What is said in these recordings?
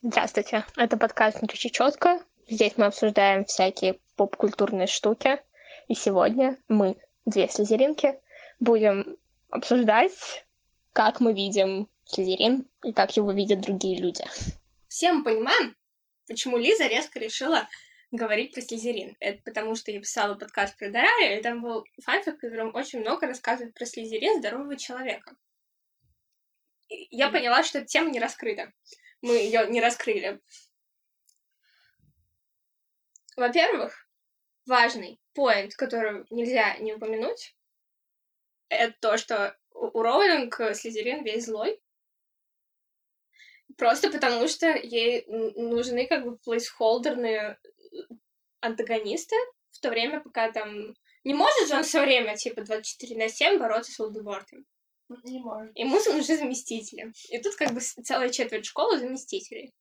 Здравствуйте, это подкаст «Не кричи четко». Здесь мы обсуждаем всякие поп-культурные штуки. И сегодня мы, две слезеринки, будем обсуждать, как мы видим слезерин и как его видят другие люди. Все мы понимаем, почему Лиза резко решила говорить про слезерин. Это потому, что я писала подкаст про Дарая, и там был фанфик, в котором очень много рассказывает про слезерин здорового человека. И я поняла, что эта тема не раскрыта мы ее не раскрыли. Во-первых, важный поинт, который нельзя не упомянуть, это то, что у Роулинг Слизерин весь злой. Просто потому, что ей нужны как бы плейсхолдерные антагонисты, в то время, пока там... Не может же он все время, типа, 24 на 7 бороться с Волдемортом. Не может. Ему нужны заместители. И тут как бы целая четверть школы заместителей.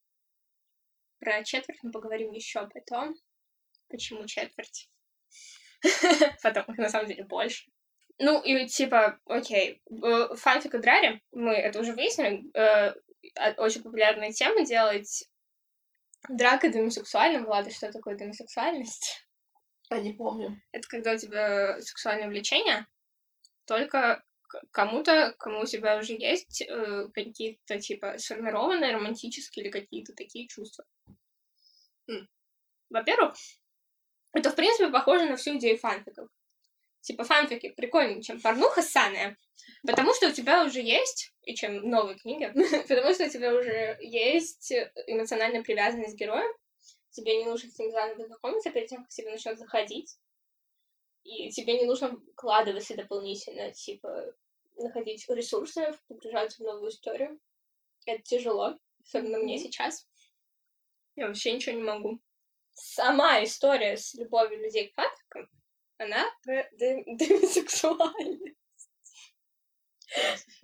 Про четверть мы поговорим еще потом. Почему четверть? Потом, на самом деле, больше. Ну, и типа, окей, фанфик и Драри, мы это уже выяснили, э, очень популярная тема делать драка демосексуальным. Влада, что такое демосексуальность? Я не помню. Это когда у тебя сексуальное влечение, только кому-то, кому у тебя уже есть э, какие-то, типа, сформированные романтические или какие-то такие чувства. Во-первых, это, в принципе, похоже на всю идею фанфиков. Типа, фанфики прикольнее, чем порнуха ссаная, потому что у тебя уже есть, и чем новые книги, потому что у тебя уже есть эмоциональная привязанность к героям, тебе не нужно с ним заново знакомиться перед тем, как тебе начнет заходить, и тебе не нужно вкладываться дополнительно, типа, находить ресурсы, погружаться в новую историю. Это тяжело, особенно мне сейчас. Я вообще ничего не могу. Сама история с любовью людей к фанфикам, она про демисексуальность.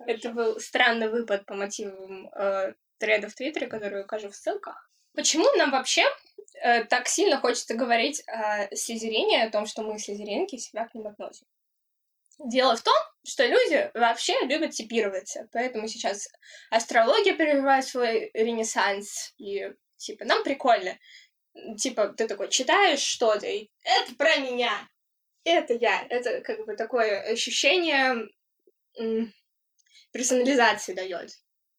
Это был странный выпад по мотивам э, треда в Твиттере, который укажу в ссылках. Почему нам вообще э, так сильно хочется говорить о слезерине, о том, что мы слезеринки, себя к ним относим? Дело в том, что люди вообще любят типироваться, поэтому сейчас астрология переживает свой ренессанс, и, типа, нам прикольно. Типа, ты такой читаешь что-то, и это про меня, это я. Это как бы такое ощущение персонализации дает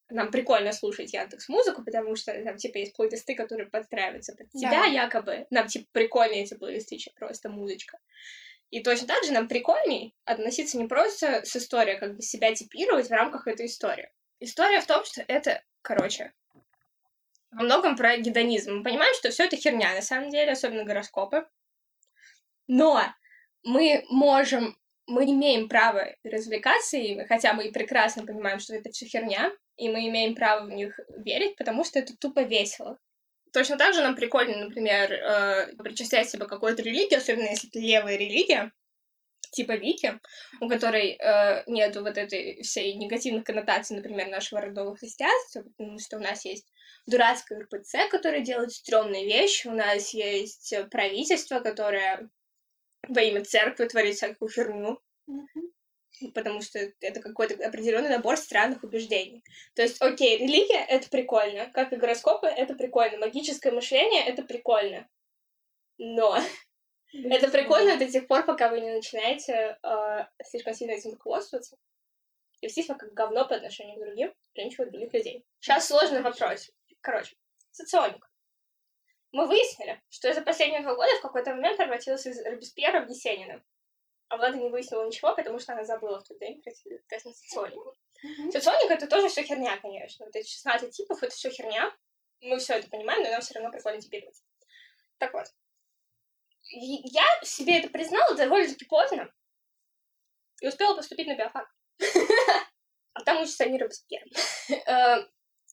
нам прикольно слушать Яндекс музыку, потому что там типа есть плейлисты, которые подстраиваются под тебя да. якобы. Нам типа прикольнее эти плейлисты, чем просто музычка. И точно так же нам прикольней относиться не просто с историей, а как бы себя типировать в рамках этой истории. История в том, что это, короче, во многом про гедонизм. Мы понимаем, что все это херня, на самом деле, особенно гороскопы. Но мы можем, мы имеем право развлекаться ими, хотя мы и прекрасно понимаем, что это все херня, и мы имеем право в них верить, потому что это тупо весело. Точно так же нам прикольно, например, э, причислять себя какой-то религии, особенно если это левая религия, типа Вики, у которой э, нету вот этой всей негативных коннотаций, например, нашего родного христианства, потому что у нас есть дурацкая РПЦ, которая делает стрёмные вещи, у нас есть правительство, которое во имя церкви творит всякую херню. Mm-hmm потому что это какой-то определенный набор странных убеждений. То есть, окей, религия — это прикольно, как и гороскопы — это прикольно, магическое мышление — это прикольно. Но это прикольно до тех пор, пока вы не начинаете э, слишком сильно этим руководствоваться и вести себя как говно по отношению к другим, женщинам и других людей. Сейчас сложный вопрос. Короче, соционик. Мы выяснили, что за последние два года в какой-то момент превратился из Робеспьера в Есенина. А Влада не выяснила ничего, потому что она забыла в тот день про соционику. Соционик это тоже все херня, конечно. Вот эти 16 типов это все херня. Мы все это понимаем, но нам все равно прикольно типировать. Так вот. Я себе это признала довольно-таки поздно. И успела поступить на биофак. А там учится Нира Баскер.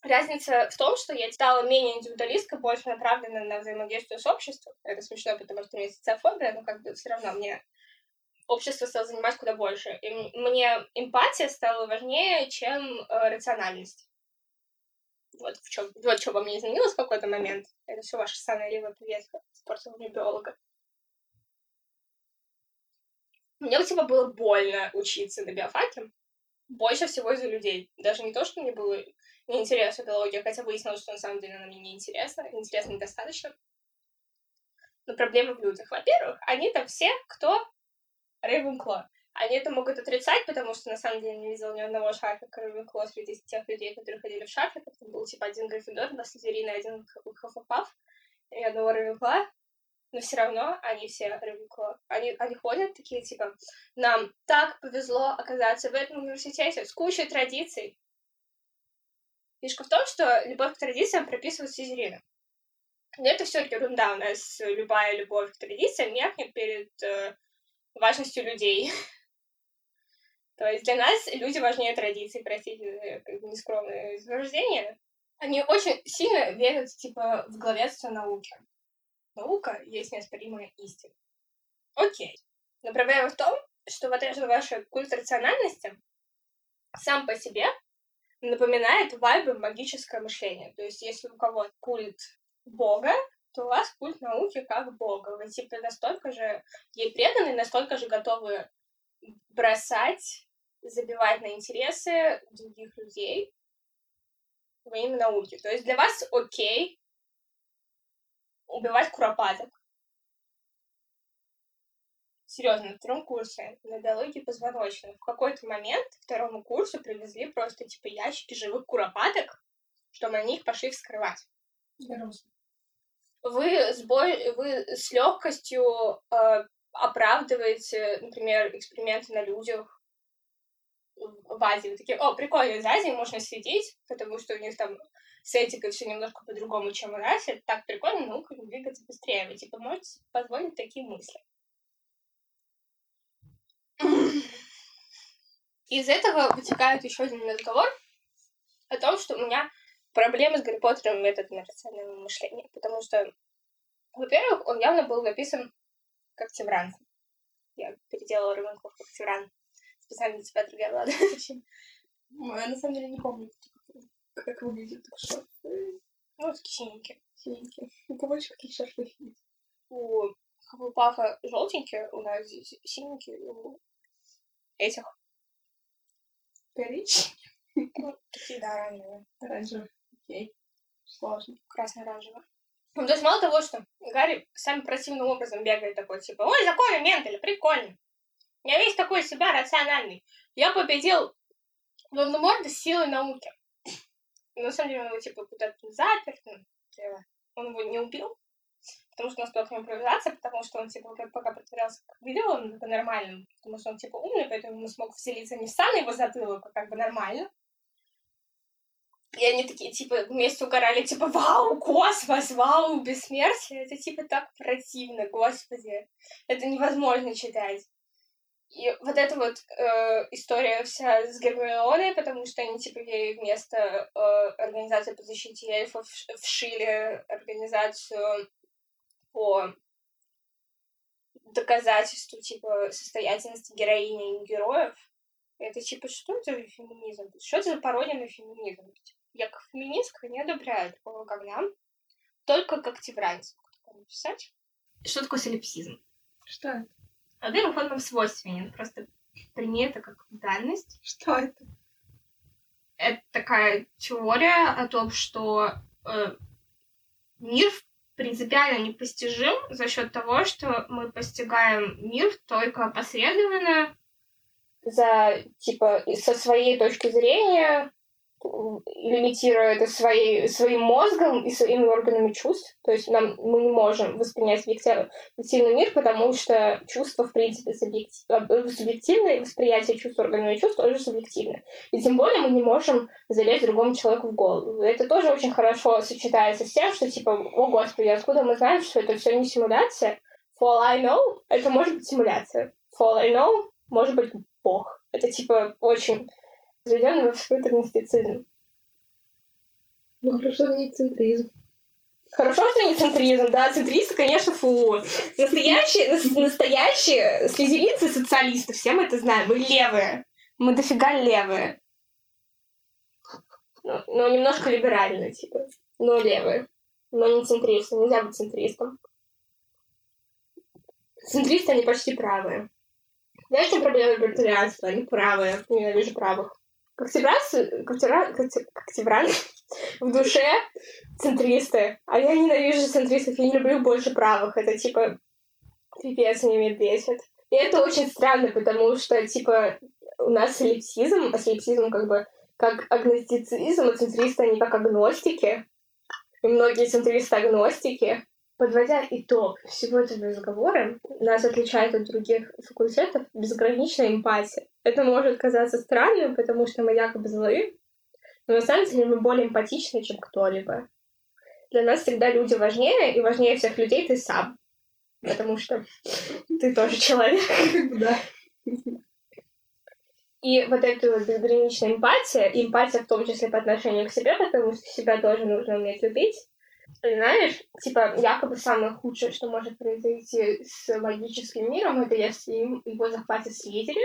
Разница в том, что я стала менее индивидуалистка, больше направлена на взаимодействие с обществом. Это смешно, потому что у меня социофобия, но как бы все равно мне общество стало занимать куда больше. И мне эмпатия стала важнее, чем э, рациональность. Вот в чем, вот что во мне изменилось в какой-то момент. Это все ваша самая левая повестка испортила мне биолога. Мне типа было больно учиться на биофаке. Больше всего из-за людей. Даже не то, что мне было Мне интересна биология, хотя выяснилось, что на самом деле она мне не интересна. Интересно недостаточно. Но проблема в людях. Во-первых, они там все, кто Рейвенкло. Они это могут отрицать, потому что на самом деле не видела ни одного шарфика Рейвенкло среди тех людей, которые ходили в шарфиках. Там был типа один Гриффиндор, два Слизерина, один Хаффафаф и одного Рейвенкло. Но все равно они все Рейвенкло. Они, они ходят такие, типа, нам так повезло оказаться в этом университете с кучей традиций. Фишка в том, что любовь к традициям прописывают Слизерины. Но это все ерунда. У нас любая любовь к традициям меркнет перед э, важностью людей. То есть для нас люди важнее традиций, простите, как бы нескромное изображение. Они очень сильно верят, типа, в главенство науки. Наука есть неоспоримая истина. Окей. Но проблема в том, что вот эта ваша культ рациональности сам по себе напоминает вайбы магическое мышление. То есть если у кого-то культ Бога, то у вас культ науки как Бога. Вы типа настолько же ей преданы, настолько же готовы бросать, забивать на интересы других людей во имя науки. То есть для вас окей убивать куропаток. Серьезно, на втором курсе на биологии позвоночных в какой-то момент второму курсу привезли просто типа ящики живых куропаток, чтобы они их пошли вскрывать. Вы с, бой... вы с легкостью э, оправдываете, например, эксперименты на людях в Азии. Вы такие, о, прикольно, из Азии можно следить, потому что у них там с этикой все немножко по-другому, чем у нас. Это так прикольно, наука двигаться быстрее. Вы, типа, можете позволить такие мысли. Из этого вытекает еще один разговор о том, что у меня проблемы с Гарри Поттером методом рационального мышления, потому что, во-первых, он явно был написан как Тимран. Я переделала Рывенков как Тимран. Специально для тебя, другая Влада. Я на самом деле не помню, как выглядит так что. Ну, такие синенькие. Синенькие. У кого еще какие шарфы есть? У Хаффлпафа желтенькие, у нас здесь синенькие, у этих. Коричневый? Такие, да, оранжевые. Оранжевый. Окей. Сложно. Красно-оранжевые. Ну, то есть мало того, что Гарри самым противным образом бегает такой, типа, ой, законы Менделя, прикольно. Я весь такой себя рациональный. Я победил Волан-де-Морда силой науки. Но на самом деле он его, типа, куда-то запер, ну, он его не убил, потому что у нас была нему импровизация, потому что он, типа, пока притворялся как он по-нормальному, потому что он, типа, умный, поэтому он смог вселиться не в сам его затылок, а как бы нормально. И они такие, типа, вместе угорали, типа, вау, космос, вау, бессмертие. Это, типа, так противно, господи. Это невозможно читать. И вот эта вот э, история вся с Гермионой, потому что они, типа, ей вместо э, организации по защите эльфов вшили организацию по доказательству, типа, состоятельности героини и героев. Это, типа, что это за феминизм? Что это за пародия на феминизм? Я как феминистка не одобряю такого говна, только как тевранец написать. Что такое солипсизм? Что это? Во-первых, он нам свойственен. Просто прими это как данность. Что это? Это такая теория о том, что э, мир принципиально непостижим за счет того, что мы постигаем мир только посредственно за, типа, со своей точки зрения, лимитируя это своей, своим мозгом и своими органами чувств. То есть нам, мы не можем воспринять объективный мир, потому что чувства, в принципе, субъективны, и восприятие чувств органами чувств тоже субъективно. И тем более мы не можем залезть другому человеку в голову. Это тоже очень хорошо сочетается с тем, что типа, о господи, откуда мы знаем, что это все не симуляция? For all I know, это может быть симуляция. For all I know, может быть бог. Это типа очень заведенный в скрытый мистицизм. Ну хорошо, что не центризм. Хорошо, что не центризм, да, центристы, конечно, фу. Настоящие, настоящие слизеринцы социалисты, все мы это знаем, мы левые. Мы дофига левые. Ну, ну, немножко либеральные, типа. Но левые. Но не центристы, нельзя быть центристом. Центристы, они почти правые. Знаешь, что проблема либертарианства? Они правые. Ненавижу правых. Коктебран, Коктебран, Коктебран в душе центристы. А я ненавижу центристов, я не люблю больше правых. Это типа пипец меня бесит. И это очень странно, потому что, типа, у нас солипсизм, а солипсизм как бы как агностицизм, а центристы, они как агностики. И многие центристы агностики. Подводя итог всего этого разговора, нас отличает от других факультетов безграничная эмпатия. Это может казаться странным, потому что мы якобы злые, но на самом деле мы более эмпатичны, чем кто-либо. Для нас всегда люди важнее, и важнее всех людей ты сам. Потому что ты тоже человек. Да. И вот эта вот безграничная эмпатия, эмпатия в том числе по отношению к себе, потому что себя тоже нужно уметь любить. Знаешь, типа, якобы самое худшее, что может произойти с магическим миром, это если его захватят слизеры.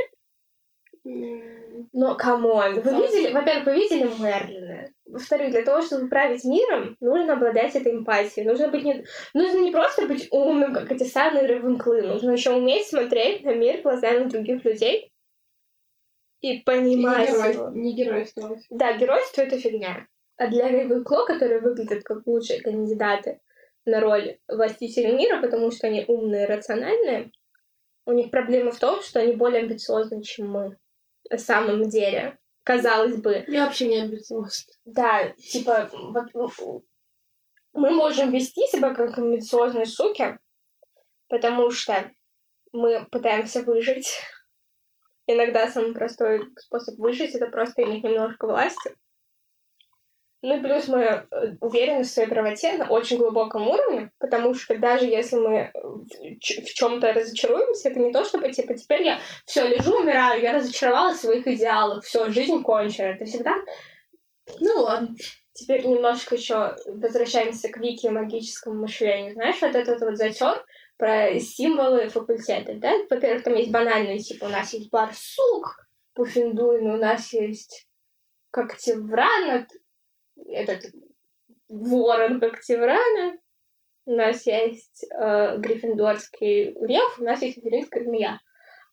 Но, come on, вы видели, во-первых, вы видели Мерлина? Во-вторых, для того, чтобы править миром, нужно обладать этой эмпатией. Нужно быть не... Нужно не просто быть умным, как эти самые рывенклы. Нужно еще уметь смотреть на мир глазами других людей и понимать И не, его. герой, не геройствовать. Да, геройство — это фигня. А для Рейвенкло, которые выглядят как лучшие кандидаты на роль властителя мира, потому что они умные и рациональные, у них проблема в том, что они более амбициозны, чем мы. На самом деле. Казалось бы. Я вообще не амбициозна. Да, типа, вот, мы можем вести себя как амбициозные суки, потому что мы пытаемся выжить. Иногда самый простой способ выжить — это просто иметь немножко власти. Ну и плюс мы э, уверены в своей правоте на очень глубоком уровне, потому что даже если мы в чем-то разочаруемся, это не то, чтобы типа теперь я все лежу, умираю, я разочаровалась в своих идеалах, все, жизнь кончена. Это всегда Ну ладно. Теперь немножко еще возвращаемся к вики и магическому мышлению. Знаешь, вот этот вот затер про символы факультета, да? Во-первых, там есть банальные, типа, у нас есть барсук, пуффиндуин, у нас есть когтевран, этот ворон когтеврана, у нас есть э, гриффиндорский лев, у нас есть материнская змея.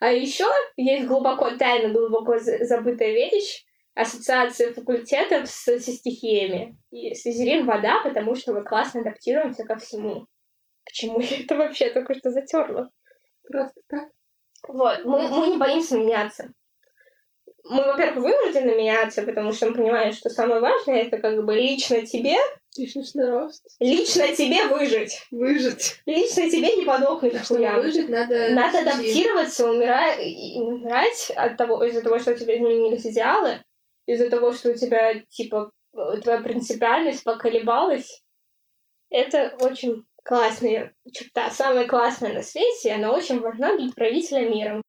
А еще есть глубоко тайно, глубоко забытая вещь, ассоциация факультетов с, со стихиями. И Слизерин — вода, потому что мы классно адаптируемся ко всему. Почему я это вообще только что затерла? Просто так. Вот, мы, мы не боимся меняться. Мы, во-первых, вынуждены меняться, потому что мы понимаем, что самое важное это как бы лично тебе, Личностный рост. лично тебе выжить. Выжить. Лично тебе не подохнуть. Чтобы выжить, надо... Надо адаптироваться, умирать, умирать от того, из-за того, что у тебя изменились идеалы, из-за того, что у тебя, типа, э, твоя принципиальность поколебалась. Это очень классная черта, самая классная на свете, и она очень важна для правителя миром.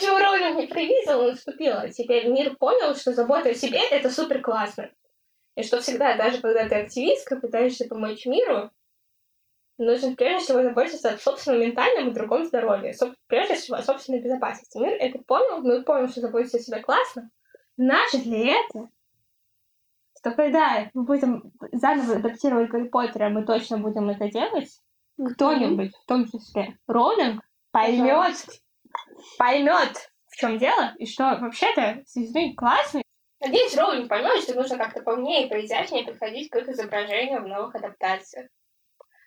Чего Роулинг не предвидел, наступило. Теперь мир понял, что забота о себе — это супер классно. И что всегда, даже когда ты активистка, пытаешься помочь миру, нужно прежде всего заботиться о собственном ментальном и другом здоровье. Соб- Прежде всего о собственной безопасности. Мир это понял, мы понял, что заботиться о себе классно. Наше для этого, что когда мы будем заново адаптировать Гарри Поттера, мы точно будем это делать, кто-нибудь, в том числе Роулинг, поймет, поймет, в чем дело, и что вообще-то Слизерин классный. Надеюсь, Роулинг поймет, что нужно как-то поумнее и поизящнее подходить к их изображению в новых адаптациях.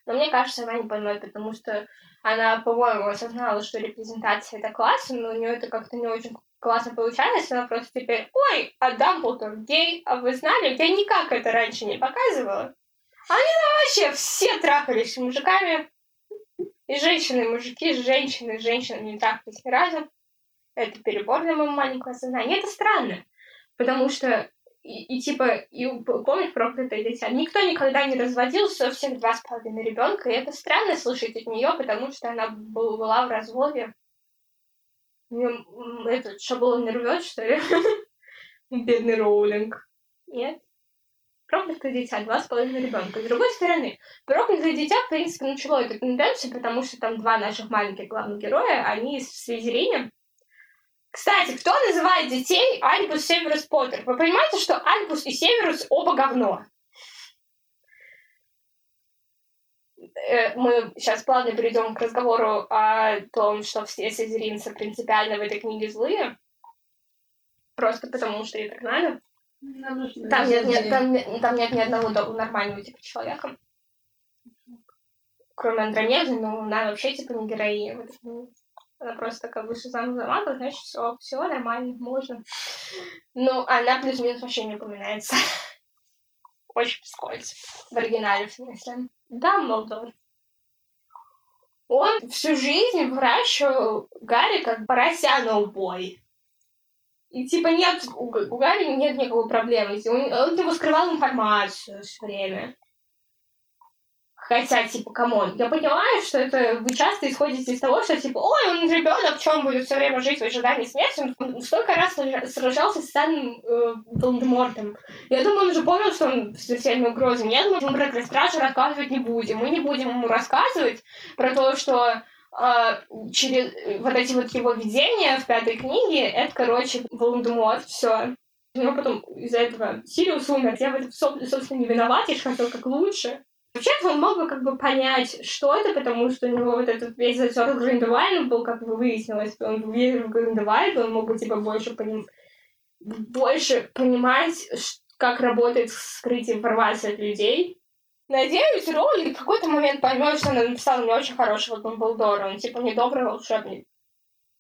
Но мне кажется, она не поймет, потому что она, по-моему, осознала, что репрезентация это классно, но у нее это как-то не очень классно получается. Она просто теперь, ой, а Дамблдор гей, а вы знали? Я никак это раньше не показывала. Они вообще все трахались с мужиками. И женщины, мужики, женщины, женщины не трахались ни разу. Это перебор для моего маленького сознания. Это странно. Потому что и, и типа, и помнишь проклятое дитя? Никто никогда не разводился, у всех два с половиной ребенка, и это странно слышать от нее, потому что она был- была в разводе. У неё, м, этот шаблон не рвет, что ли? Бедный Роулинг. Нет. Проклятое дитя, два с половиной ребенка. С другой стороны, проклятое дитя, в принципе, начало эту тенденцию, потому что там два наших маленьких главных героя, они с Слизерином, кстати, кто называет детей Альбус Северус Поттер? Вы понимаете, что Альбус и Северус оба говно? Э, Мы сейчас плавно перейдем к разговору о том, что все слизеринцы принципиально в этой книге злые. просто потому что ей так надо. Там нет, нет, там, там нет ни одного нормального типа человека. Кроме Андромеды, но она вообще типа не героиня. Вот, ну, Она просто как бы замуж за мага, значит, все, все нормально, можно. Ну, она плюс-минус вообще не упоминается. Очень вскользь. В оригинале, в смысле. Дамблдор. Он всю жизнь выращивал Гарри как порося на убой. И типа нет, у, у Гарри нет никакой проблемы. И Он, он типа скрывал информацию все время. Хотя, типа, come on, я понимаю, что это вы часто исходите из того, что, типа, ой, он ребенок, чем он будет все время жить в ожидании смерти? Он столько раз сража- сражался с самим э, Волдемортом. Я думаю, он уже понял, что он смертельной угрозой. Я думаю, мы про Стражу рассказывать не будем. Мы не будем ему рассказывать про то, что через э, вот эти вот его видения в пятой книге, это, короче, Волан-де-Морт, все. Ну, потом из-за этого Сириус умер. Я в этом, соб- собственно, не виноват, я же хотел как лучше. Вообще-то он мог бы как бы понять, что это, потому что у него вот этот весь затер Гриндевальд был, как бы выяснилось, он верил в Гриндевальд, он мог бы, типа, больше поним... больше понимать, как работает скрытие информации от людей. Надеюсь, Роулинг в какой-то момент поймет, что она написала не очень хорошего Дамблдора. Он типа недобрый волшебник.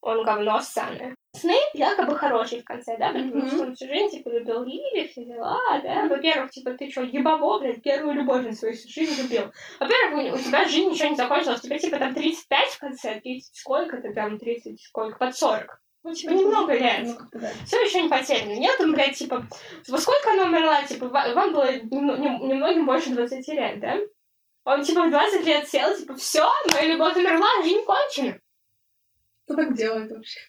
Он говно ссаное. Снейп якобы хороший в конце, да? Потому Мгм. что он всю жизнь, типа, любил Лили, все дела, да? Во-первых, типа, ты что, ебаво, блядь, первую любовь на свою всю жизнь любил. Во-первых, у, у тебя жизнь ничего не закончилась, тебе, типа, там 35 в конце, 30 сколько ты там, 30 сколько, под 40. Ну, типа, немного Ну, да. все еще не потеряно. Нет, там, блядь, типа, во сколько она умерла? Типа, ва- вам было немно- нем- немногим больше 20 лет, да? Он, типа, в 20 лет сел, типа, все, моя любовь умерла, жизнь кончена. Кто так делает вообще?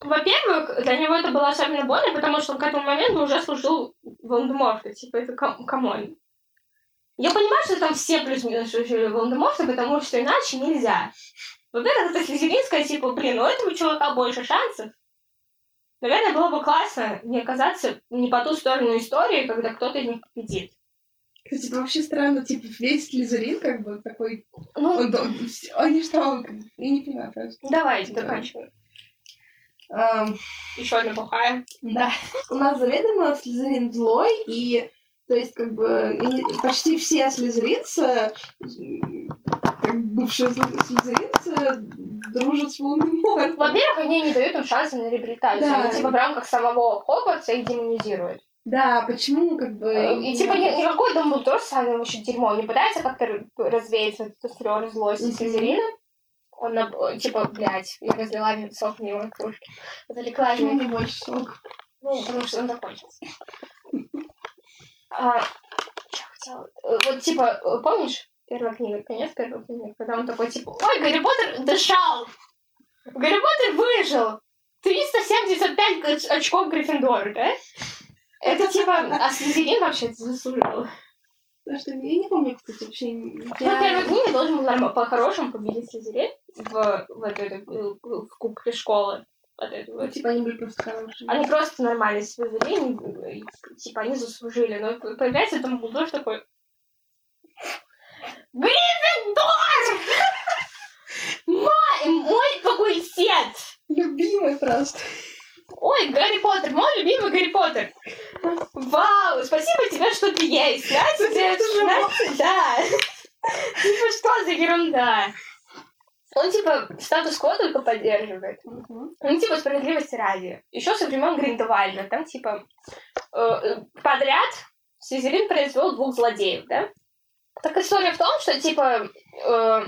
Во-первых, для него это было особенно больно, потому что он к этому моменту уже служил Волан-де-Морту. Типа, это come- come on. Я понимаю, что там все плюс-минус служили Волан-де-Морту, потому что иначе нельзя. Во-первых, это слизеринская, типа, блин, у этого чувака больше шансов. Наверное, было бы классно не оказаться не по ту сторону истории, когда кто-то из них победит. Кстати, вообще странно, типа, весь Слизерин как бы такой... Ну, Он, он- они что, я не понимаю просто. давайте, Да. заканчиваем. Ам, Еще одна плохая. Да. У нас заведомо Слизерин злой, и то есть как бы почти все слизеринцы, бывшие сли- слизеринцы, дружат с Волан-де-Мортом. Во-первых, они не дают им шанса на реабилитацию. Да. Они, типа, в рамках самого Хогвартса их демонизируют. Да, почему как бы... И, типа, ни- никакой Дамблдор с самим вообще дерьмо не пытается как-то развеять эту флёр злости Мгм. Слизерина. Он, на- типа, блядь, я разлила сок в него кружки. Почему вин. не больше сок? Ну, потому что он закончился. А, что хотела? Э, Вот, типа, э, помнишь, первая книга, конец первой книги, когда он такой, типа, ой, Гарри Поттер дышал! Гарри Поттер выжил! 375 оч- очков Гриффиндора, да? Это типа, а Слизерин вообще это заслужил. Потому что я не помню, кстати, вообще... Ну, я- первая книга должен был по-хорошему победить Слизерин в, в, этой, в кубке школы. Вот Ну, вот. Типа они были просто хорошие. Они просто нормально себя вели, типа, они заслужили. Но появляется там Булдож такой... Гриффиндор! Мой, мой факультет! Любимый просто. Ой, Гарри Поттер, мой любимый Гарри Поттер. Вау, спасибо тебе, что ты есть. Же знаете, да. Типа, что за ерунда? Он, типа, статус-кво только поддерживает. Мгм. Ну, типа, справедливости ради. Еще со времен Гриндевальда. Там, типа, э, э, подряд Слизерин произвел двух злодеев, да? Так история в том, что, типа, э,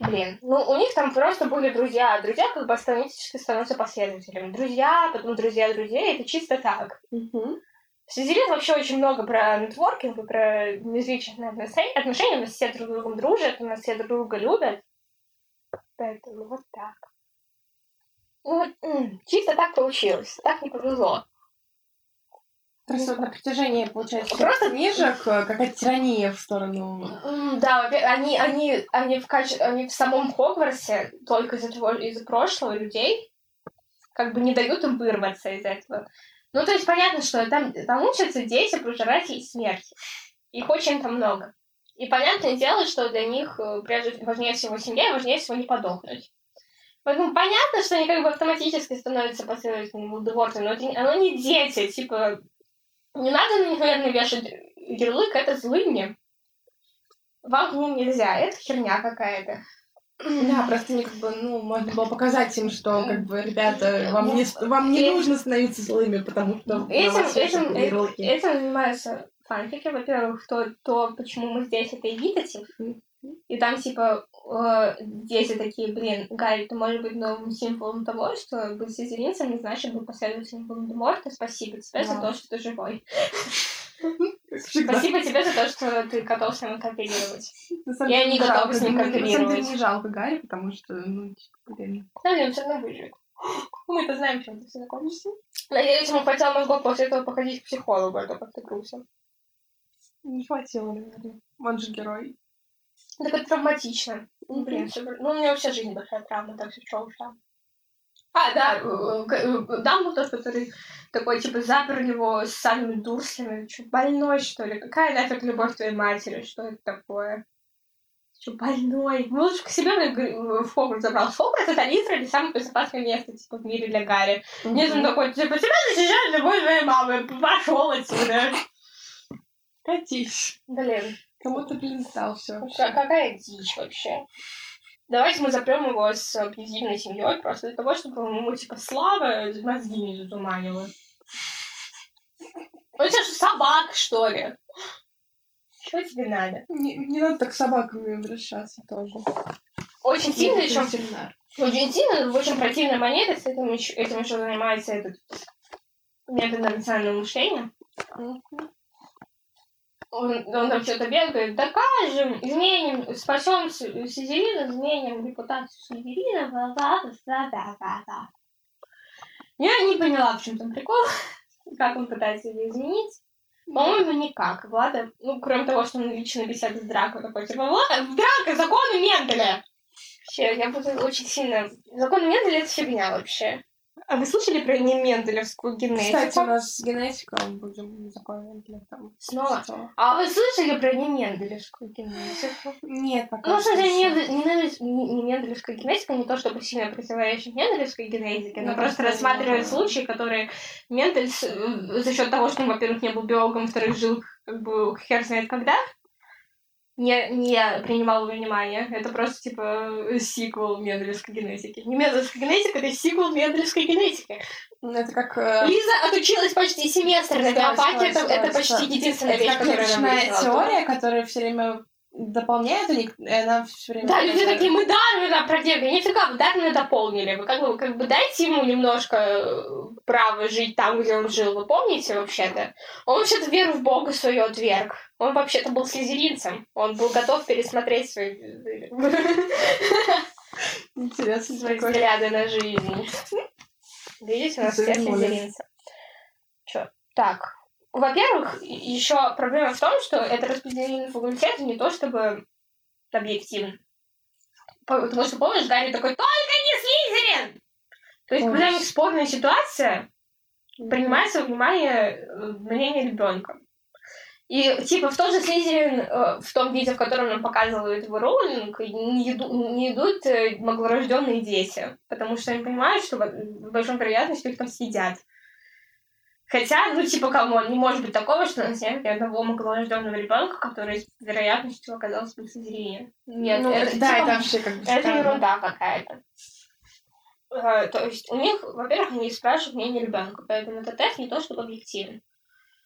блин, ну, у них там просто были друзья. Друзья как бы автоматически становятся последователями. Друзья, потом друзья друзей, это чисто так. Мгм. Слизерин вообще очень много про нетворкинг и про межличностные отношения. отношения. У нас все друг с другом дружат, у нас все друг друга любят. Поэтому вот так. Ну, вот, чисто так получилось. Так не повезло. Вот на протяжении, получается, Просто- книжек э, какая-то тирания в сторону... Да, они, они, они, в каче... они в самом Хогвартсе только из-за того, из-за прошлого людей как бы не дают им вырваться из этого. Ну, то есть понятно, что там, там учатся дети пожирателей смерти. Их очень там много. И понятное дело, что для них э, прежде важнее всего семья, и важнее всего не подохнуть. Поэтому понятно, что они как бы автоматически становятся последователями Волдеморта, но это, оно не дети, типа... Не надо наверное, вешать ярлык, это злыми. Вам к ним нельзя, это херня какая-то. Да, просто не как бы, ну, можно было показать им, что, как бы, ребята, вам не, вам не нужно становиться злыми, потому что Этим, этим, такие ярлыки. э- этим занимаются фанфики. Во-первых, то, то, почему мы здесь, это Эдитатив. И там, типа, э, дети такие, блин, Гарри, ты можешь быть новым символом того, что быть слизеринцем не значит быть последователем Волан-де-Морта. Спасибо тебе за Да. то, что ты живой. Спасибо тебе за то, что ты готов с ним кооперировать. Я не готова жалко, с ним на- На самом деле не жалко Гарри, потому что, ну, типа, блин. Да, он все равно выживет. Мы-то знаем, чем это все закончится. Надеюсь, ему хватило мозгов после этого походить к психологу, а то как-то грустно. Не хватило, наверное. Он же герой. Так это травматично. Ну, блин, ну, у меня вообще жизнь большая травма, так что чё уж там. А, да, э, э, Дамблдор, который такой, типа, запер его с самими дурслями. Чё, больной, что ли? Какая нафиг любовь твоей матери? Что это такое? Чё, больной? Ну, лучше к себе г- в Хогвартс забрал. Хогвартс — это литерально самое безопасное место, типа, в мире для Гарри. Нет, он такой, типа, тебя защищает любовь твоей мамы. Пошел отсюда. Катись. Блин. Кому ты, блин, стал все. Ка- Какая дичь вообще. Давайте мы запрем его с объединенной семьей просто для того, чтобы ему, типа, слава мозги не затуманила. Ну, это же собак, что ли? Чего тебе надо? Не, не надо так с собаками обращаться тоже. Очень сильно еще... Очень сильно, в очень противной манере с этим еще, этим еще занимается этот метод национального мышления. Он, он там что-то бегает, докажем, изменим, спасем Сизерина, изменим репутацию Сизерина, бла бла бла бла бла Я не поняла, в чем там прикол, как он пытается ее изменить. По-моему, никак. Влада, ну, кроме того, что он лично беседует с Драко, такой, типа, «Влад, Драко, законы Менделя! Вообще, я буду очень сильно... Закон Менделя — это фигня вообще. А вы слышали про не Менделевскую генетику? Кстати, у нас с генетикой будем там. Снова? А вы слышали про не Менделевскую генетику? Нет, пока Ну, не, не, Мендель- не- не Менделевская генетика не то, чтобы сильно противоречит Менделевской генетике, но Ну, просто рассматривает случаи, которые Мендель э, за счет того, что он, во-первых, не был биологом, во-вторых, жил как бы хер знает когда, не, не принимал во внимание. Это просто, типа, сиквел Менделевской генетики. Не Менделевская генетика, это сиквел Менделевской генетики. Ну, Это как... э, Лиза отучилась почти семестр на биофаке, это, это почти единственная вещь, как которую она теория, которая все время дополняет, и ник- и она все время... Да, люди такие, мы Дарвина продвигаем. Нифига, вы Дарвина дополнили. Вы как бы, как бы дайте ему немножко э, права жить там, где он жил. Вы помните вообще-то? Он вообще-то веру в Бога свою отверг. Он вообще-то был слизеринцем. Он был готов пересмотреть свои, Интересно, свои взгляды на жизнь. Видите, у нас все слизеринцы. Чё? Так. Во-первых, еще проблема в том, что это распределение факультета не то чтобы объективно. По- Потому что, помнишь, Гарри такой, только не Слизерин! То есть, когда у них спорная ситуация, принимается во внимание э, мнение ребенка. И, типа, в тот же Слизерин, э, в том виде, в котором нам показывают его Роулинг, не, иду- не идут э, маглорожденные дети, потому что они понимают, что с большой вероятностью их там съедят. Хотя, ну, типа, камон, не может быть такого, что нет ни одного маглорожденного ребенка, который с вероятностью оказался бы в Слизерине. Нет, Ну, это, да, типа, это вообще как бы это ерунда какая-то. Э, То есть у них, во-первых, они спрашивают мнение ребенка, поэтому этот тест не то чтобы объективен.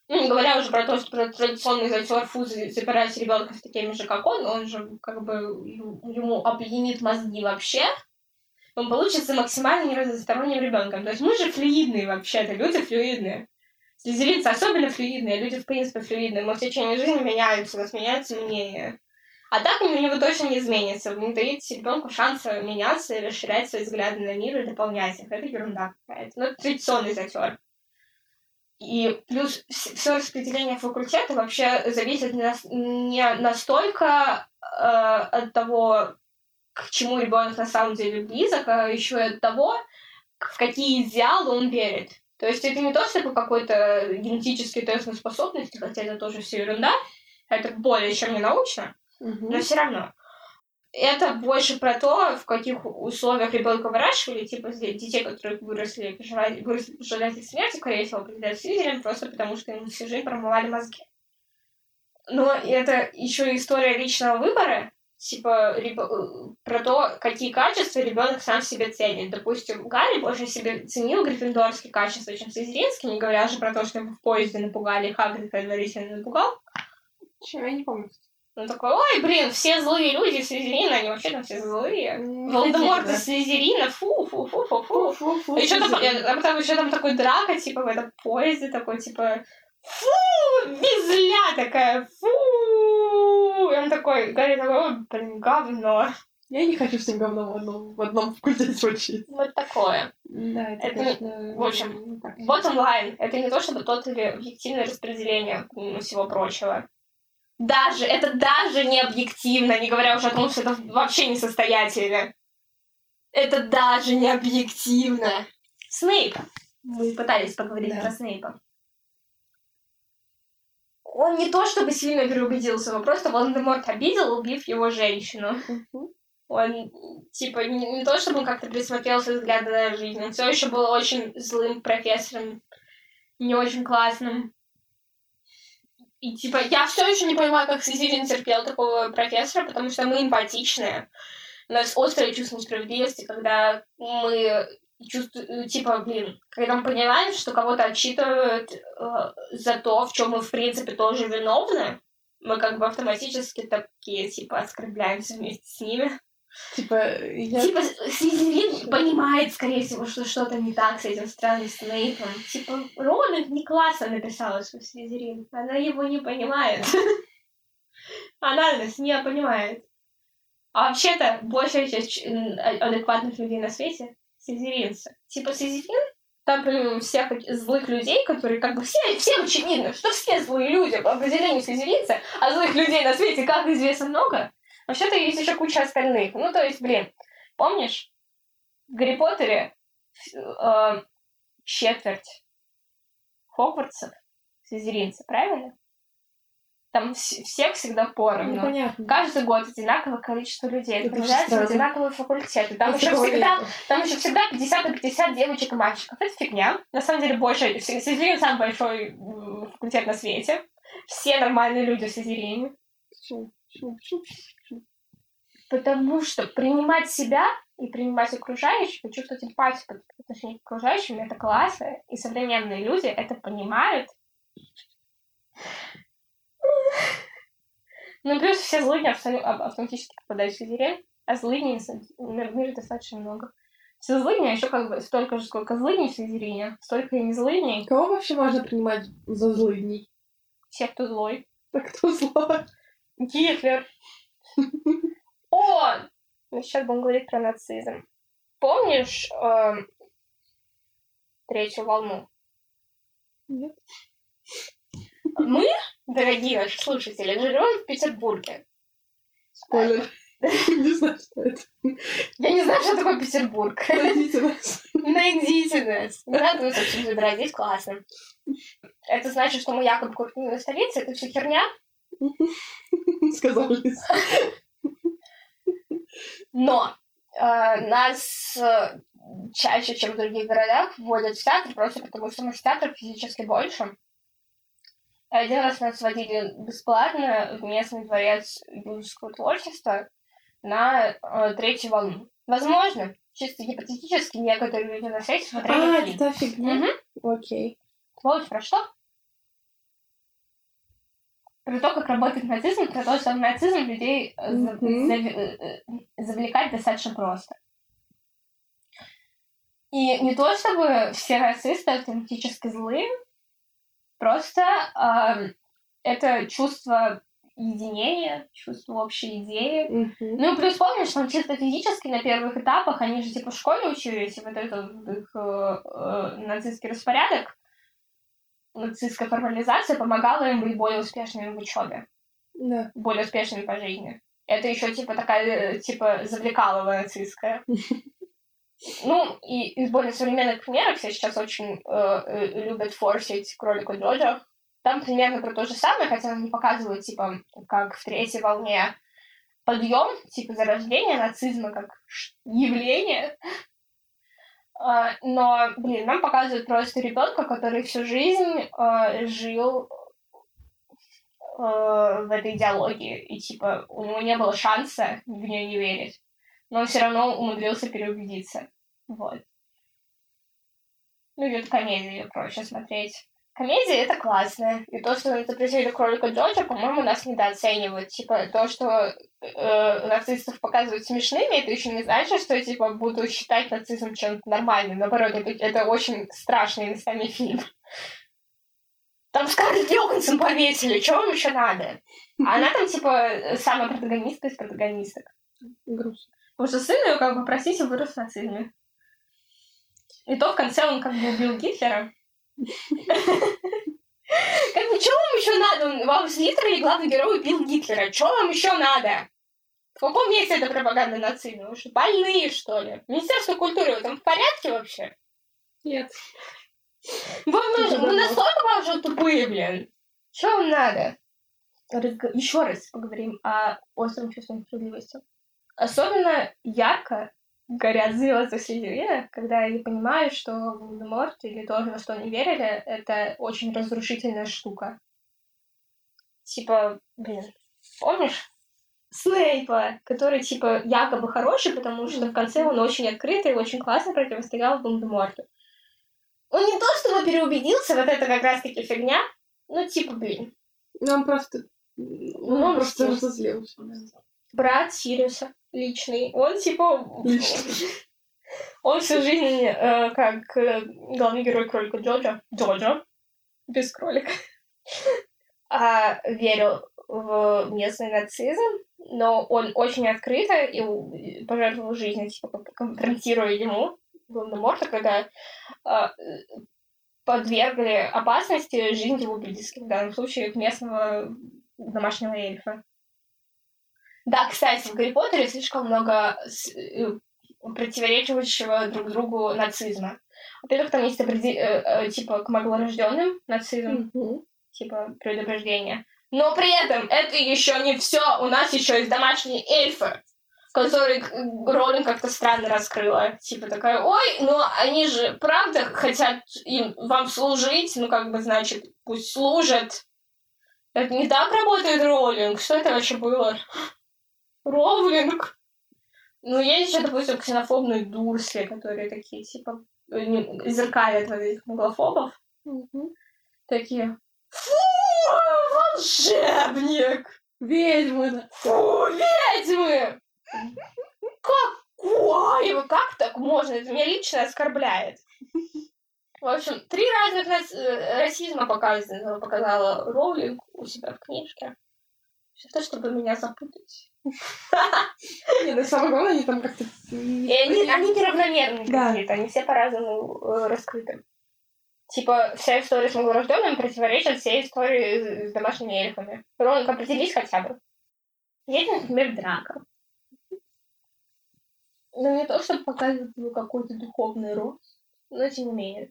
Ну, не говоря уже про то, что про традиционный затер фуз запирать ребенка с такими же, как он, он же как бы ему опьянит мозги вообще, он получится максимально неразносторонним ребенком. То есть мы же флюидные вообще-то, люди флюидные. Слизеринцы особенно флюидные, люди в принципе флюидные. Мы в течение жизни меняются, у нас меняется мнение. А так у него точно не изменится. Вы не даете ребенку шанса меняться и расширять свои взгляды на мир и дополнять их. Это ерунда какая-то. Ну, это традиционный затер. И плюс все распределение факультета вообще зависит не, нас- не настолько э, от того, к чему ребенок на самом деле близок, а еще и от того, в какие идеалы он верит. То есть это не то, чтобы какой-то генетический тест на способности, хотя это тоже все ерунда, это более чем не научно, Мгм. но все равно. это больше про то, в каких условиях ребенка выращивали, типа детей, которые выросли, выросли в смерти, скорее всего, определяют Слизерин, просто потому что им всю жизнь промывали мозги. Но это еще история личного выбора, типа реб... про то, какие качества ребенок сам себе ценит. Допустим, Гарри больше себе ценил гриффиндорские качества, чем слизеринские, не говоря же про то, что его в поезде напугали, Хагрид предварительно напугал. Чего, я не помню. Он такой, ой, блин, все злые люди Слизерина, они вообще там все злые. Волдеморт из Слизерина, фу, фу, фу, фу, фу. Фу, фу, Еще там, а потом еще там такой драка, типа, в этом поезде, такой, типа, фу, везля такая. И такой, Гарри такой, ой, блин, говно. Я не хочу с ним говно в одном, в одном факультете учиться. Вот такое. Да, это, Это, конечно, в общем, так. Bottom line, это не то, чтобы тот или объективное распределение м, всего прочего. Даже, это даже не объективно, не говоря уже о том, что это вообще несостоятельно. Это даже не объективно. Снейп. Мы пытались поговорить Да. про Снейпа. Он не то чтобы сильно переубедился, его просто Волан-де-Морт обидел, убив его женщину. Он, типа, не, не то чтобы он как-то присмотрелся взгляда на жизнь, он все еще был очень злым профессором, не очень классным. И, типа, я все еще не понимаю, как Слизерин терпел такого профессора, потому что мы эмпатичные. У нас острое чувство несправедливости, когда мы чувствуем, типа, блин, когда мы понимаем, что кого-то отчитывают э, за то, в чем мы, в принципе, тоже виновны, мы как бы автоматически такие, типа, оскорбляемся вместе с ними. Типа, я... Типа, Слизерин понимает, скорее всего, что что-то не так с этим странным Снейпом. Типа, Роллинг не классно написала свой Слизерин. Она его не понимает. Она нас не понимает. А вообще-то, большая часть а- адекватных людей на свете — слизеринцы. Типа, Слизерин, там помимо всех злых людей, которые как бы все, всем очевидно, что все злые люди по определению слизеринцы, а злых людей на свете, как известно, много, Вообще-то есть еще куча остальных. Ну, то есть, блин, помнишь, в Гарри Поттере э, четверть Хогвартсов слизеринцы, правильно? Там вс- всех всегда поровну. Непонятно. Каждый год одинаковое количество людей Это отправляются в одинаковые факультеты. Там еще, всегда, там еще всегда 50 на 50 девочек и мальчиков. Это фигня. На самом деле больше... Слизерин самый большой факультет на свете. Все нормальные люди в? Почему? Потому что принимать себя и принимать окружающих, и чувствовать эмпатию по отношению к окружающим, это классно. И современные люди это понимают. Ну, плюс все злыдни автоматически попадают в Слизерин, а злыдней в мире достаточно много. Все злыдни, а еще как бы столько же, сколько злыдней в Слизерине, столько и не злыдней. Кого вообще можно принимать за злыдней? Все, кто злой. А кто злой? Гитлер. О! Мы сейчас будем говорить про нацизм. Помнишь эм, третью волну? Нет. Мы, дорогие слушатели, живем в Петербурге. Спойлер. Не знаю, что это. Я не знаю, что такое Петербург. Найдите нас. Найдите нас. Не надо нас вообще забирать, здесь классно. Это значит, что мы якобы культурная столица, это все херня. Сказали. Но э, нас э, чаще, чем в других городах, вводят в театр, просто потому что наш театр физически больше. Один раз нас водили бесплатно в местный дворец юридического творчества на э, третью волну. Возможно, чисто гипотетически, некоторые люди на свете смотрели А, фильм. это фигня? Мгм. Окей. Сволочь, про что? Про то, как работает нацизм, про то, что нацизм людей э, завлекать достаточно просто. И не то, чтобы все нацисты автоматически злые, просто ам, это чувство единения, чувство общей идеи, Мгм. ну и плюс помнишь, там чисто физически на первых этапах, они же типа в школе учились, и вот этот их э, э, нацистский распорядок, нацистская формализация помогала им быть более успешными в учебе, Да. более успешными по жизни. Это еще типа такая, э, типа, завлекалова нацистская. Ну, и из более современных примеров все сейчас очень э, э, любят форсить кролику Джоджо. Там примерно про то же самое, хотя они показывают, типа, как в третьей волне подъем, типа зарождение нацизма как явление. А, Но, блин, нам показывают просто ребенка, который всю жизнь а, жил а, в этой идеологии. И, типа, у него не было шанса в нее не верить. Но он все равно умудрился переубедиться. Вот. Ну, идет комедия, ее проще смотреть. Комедия — это классно. И то, что запретили кролика Джорджа, по-моему, нас недооценивают. Типа, то, что э, нацистов показывают смешными, это еще не значит, что, типа, буду считать нацизм чем-то нормальным. Наоборот, это, это очень страшный местами фильм. Там Скарлетт Йоханссон повесили, что вам еще надо? А она там, типа, самая протагонистка из протагонисток. Грустно. Потому что сын ее, как бы, простите, вырос в нацизме. И то в конце он как бы убил Гитлера. Как бы, что вам еще надо? Вам с Гитлера главный герой убил Гитлера. Что вам еще надо? В каком месте это пропаганда нацизма? Вы что, больные, что ли? Министерство культуры, вы там в порядке вообще? Нет. Вы, вы- Уже вы настолько уже тупые, блин. Что вам надо? Еще раз поговорим о остром чувстве справедливости. Особенно ярко горят звезды Слизерина, когда они понимают, что Волдеморт или то, во что они верили, это очень разрушительная штука. Типа, блин, помнишь? Снейпа, который, типа, якобы хороший, потому что в конце он очень открытый и очень классно противостоял Волдеморту. Он не то чтобы переубедился, вот это как раз-таки фигня, ну, типа, блин, Нам просто... Ну, Он просто мстил. разозлился. брат Сириуса личный, он, типа, Личный. он всю жизнь, э, как э, главный герой кролика Джорджа, Джорджа, без кролика, а, верил в местный нацизм, но он очень открыто и пожертвовал жизнью, типа, кон- конфронтируя ему, Волдеморта, когда э, подвергли опасности жизнь его близких, в данном случае местного домашнего эльфа. Да, кстати, в Гарри Поттере слишком много э, противоречивающего друг другу нацизма. Во-первых, там есть определ- э, э, типа к маглорожденным нацизм, Мгм. типа предупреждение. Но при этом это еще не все. У нас еще есть домашние эльфы, которые Роллинг как-то странно раскрыла. Типа такая, ой, ну они же правда хотят им, вам служить, ну как бы значит, пусть служат. Это не так работает Роллинг. Что это вообще было? Роллинг. Ну, есть еще, допустим, ксенофобные дурсли, которые такие, типа, э, не- зеркалят вот этих муглофобов. Мгм. Такие, фу, волшебник! Ведьмы. Фу, ведьмы! Какой? вы- Как так можно? Это меня лично оскорбляет. В общем, три разных нас- э, расизма показано, показала Роулинг у себя в книжке. Всё то, чтобы меня запутать. Не, ну самое главное, они там как-то... И они, они неравномерные Да. какие-то, они все по-разному э, раскрыты. Типа, вся история с новорожденным противоречит всей истории с, домашними эльфами. Роулинг, определись хотя бы. Есть, например, драка. Ну, не то, чтобы показывать его какой-то духовный рост, но тем не менее.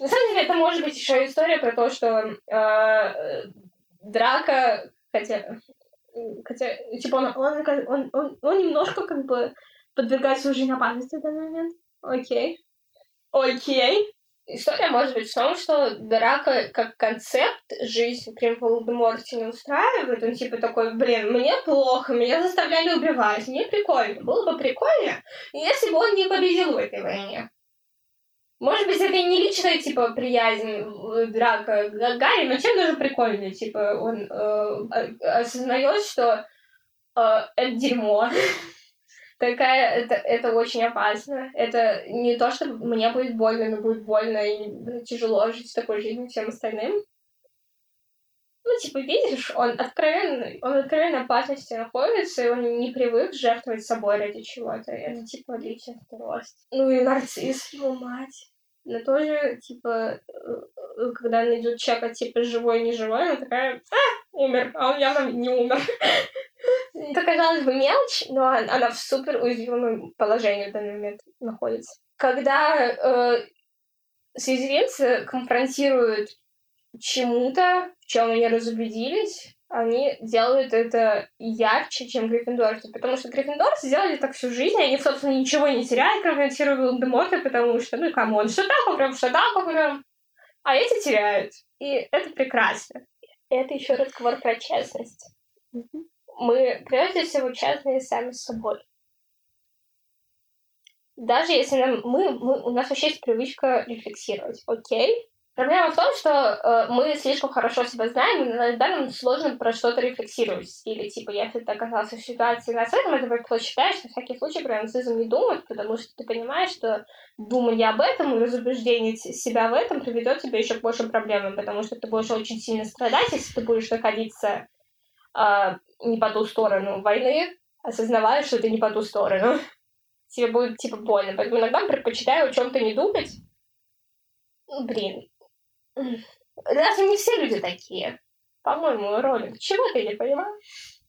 На самом деле, это может быть еще история про то, что э, Драко, хотя, хотя, типа, он, он, он, он, он немножко, как бы, подвергает свою жизнь опасности в данный момент. Окей. Окей. История может быть в том, что Драко как концепт жизнь при Волдеморте не устраивает. Он типа такой, блин, мне плохо, меня заставляли убивать, мне прикольно. Было бы прикольно, если бы он не победил в этой войне. Может быть, это и не личная, типа, приязнь э, Драка Гарри, но чем даже прикольно, типа, он э, осознает, что э, это дерьмо. Такая, это, это очень опасно. Это не то, что мне будет больно, но будет больно и тяжело жить такой жизнью всем остальным. ну, типа, видишь, он откровенно, он откровенно опасности находится, и он не привык жертвовать собой ради чего-то. Это, типа, личностный рост. Ну, и нарцисс, его мать. Но тоже, типа, э, э, когда она идет чекать, типа, живой, не живой, она такая, а, умер, а он явно не умер. Это, казалось бы, мелочь, но она в супер уязвимом положении в данный момент находится. Когда э, слизеринцы конфронтируют чему-то, в чем они разубедились, они делают это ярче, чем гриффиндорцы, потому что гриффиндорцы сделали так всю жизнь, они, собственно, ничего не теряют, конфронтируя Волдеморта, потому что, ну, come on, что так умрем, что так умрем. А эти теряют. И это прекрасно. Это еще разговор про честность. Мы, прежде всего, честные сами с собой. Даже если нам, мы, мы, у нас вообще есть привычка рефлексировать. Окей, Проблема в том, что э, мы слишком хорошо себя знаем, и иногда нам сложно про что-то рефлексировать. Или, типа, если ты оказался в ситуации нацизма, ты просто считаешь, на всякий случай про нацизм не думать, потому что ты понимаешь, что думание об этом и разубеждение себя в этом приведет тебя еще к большим проблемам, потому что ты будешь очень сильно страдать, если ты будешь находиться э, не по ту сторону войны, осознавая, что ты не по ту сторону. Тебе будет, типа, больно. Поэтому иногда предпочитаю о чем-то не думать. Блин, даже не все люди такие. По-моему, ролик. Чего ты не понимаешь?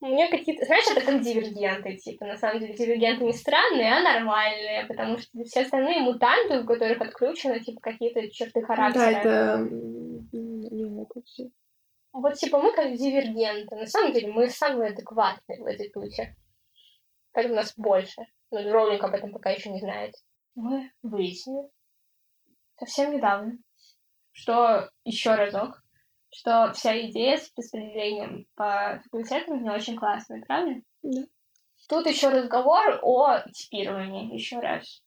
У меня какие-то... Знаешь, это как дивергенты, типа. На самом деле, дивергенты не странные, а нормальные, потому что все остальные мутанты, у которых отключены, типа, какие-то черты характера. Да, это... Не это все. Вот, типа, мы как дивергенты. На самом деле, мы самые адекватные в этой туче. Поэтому нас больше. Но Роулинг об этом пока еще не знает. Мы выяснили, совсем недавно, что еще разок, что вся идея с распределением по факультетам не очень классная, правда? Да. Тут еще разговор о типировании, еще раз.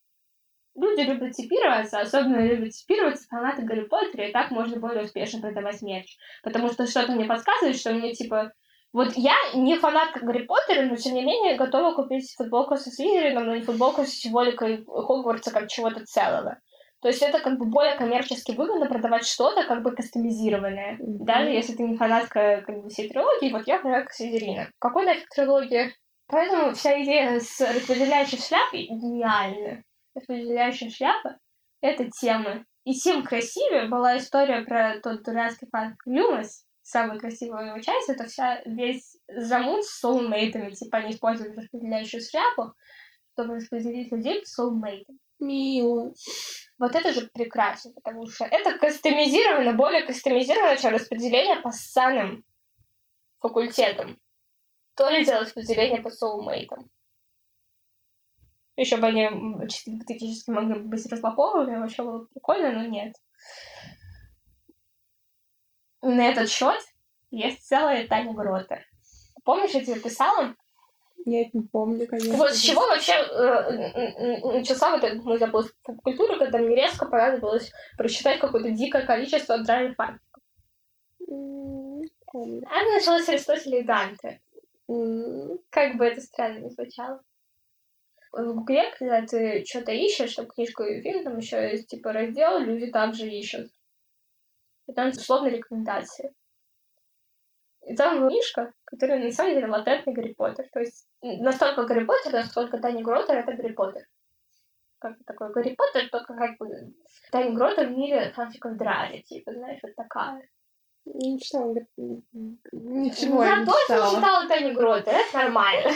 Люди любят типироваться, особенно любят типироваться фанаты Гарри Поттера, и так можно более успешно продавать мерч. Потому что что-то мне подсказывает, что мне, типа, вот я не фанатка Гарри Поттера, но тем не менее готова купить футболку со Слизерином, но не футболку с символикой Хогвартса как чего-то целого. То есть это как бы более коммерчески выгодно продавать что-то как бы кастомизированное. Mm-hmm. Даже если ты не фанатка как бы всей трилогии, вот я фанатка Слизерина. Какой нафиг трилогия? Поэтому вся идея с распределяющей шляпой гениальна. Распределяющая шляпа — это тема. И тем красивее была история про тот дурацкий факт Люмас, самая красивая его часть, это вся весь замут с соулмейтами. Типа они используют распределяющую шляпу, чтобы распределить людей с соулмейтами. Мило. Вот это же прекрасно, потому что это кастомизировано, более кастомизировано, чем распределение по ссаным факультетам. То ли дело распределение по соулмейтам. Еще бы они чисто могли бы быть разлопованы, вообще было бы прикольно, но нет. На этот счет есть целая Таня Гротер. Помнишь, я тебе писала, это не помню, конечно. Вот с чего вообще э, начался вот этот мой запуск культуры, когда мне резко понадобилось прочитать какое-то дикое количество драйв фактов. Помню. Это началось с Аристотеля и Данте. Как бы это странно не звучало. В Гугле, когда ты что-то ищешь, там книжку или фильм, там еще есть типа раздел, люди также ищут. И там условно рекомендации. И там книжка, которая на самом деле латентный Гарри Поттер. То есть настолько Гарри Поттер, насколько Тани Гротер это Гарри Поттер. Как такой Гарри Поттер, только как бы Тани Гротер в мире фанфиков Драри, типа, знаешь, вот такая. Не читала. Ничего я я не точно читала. читала Тани Гротер, это нормально.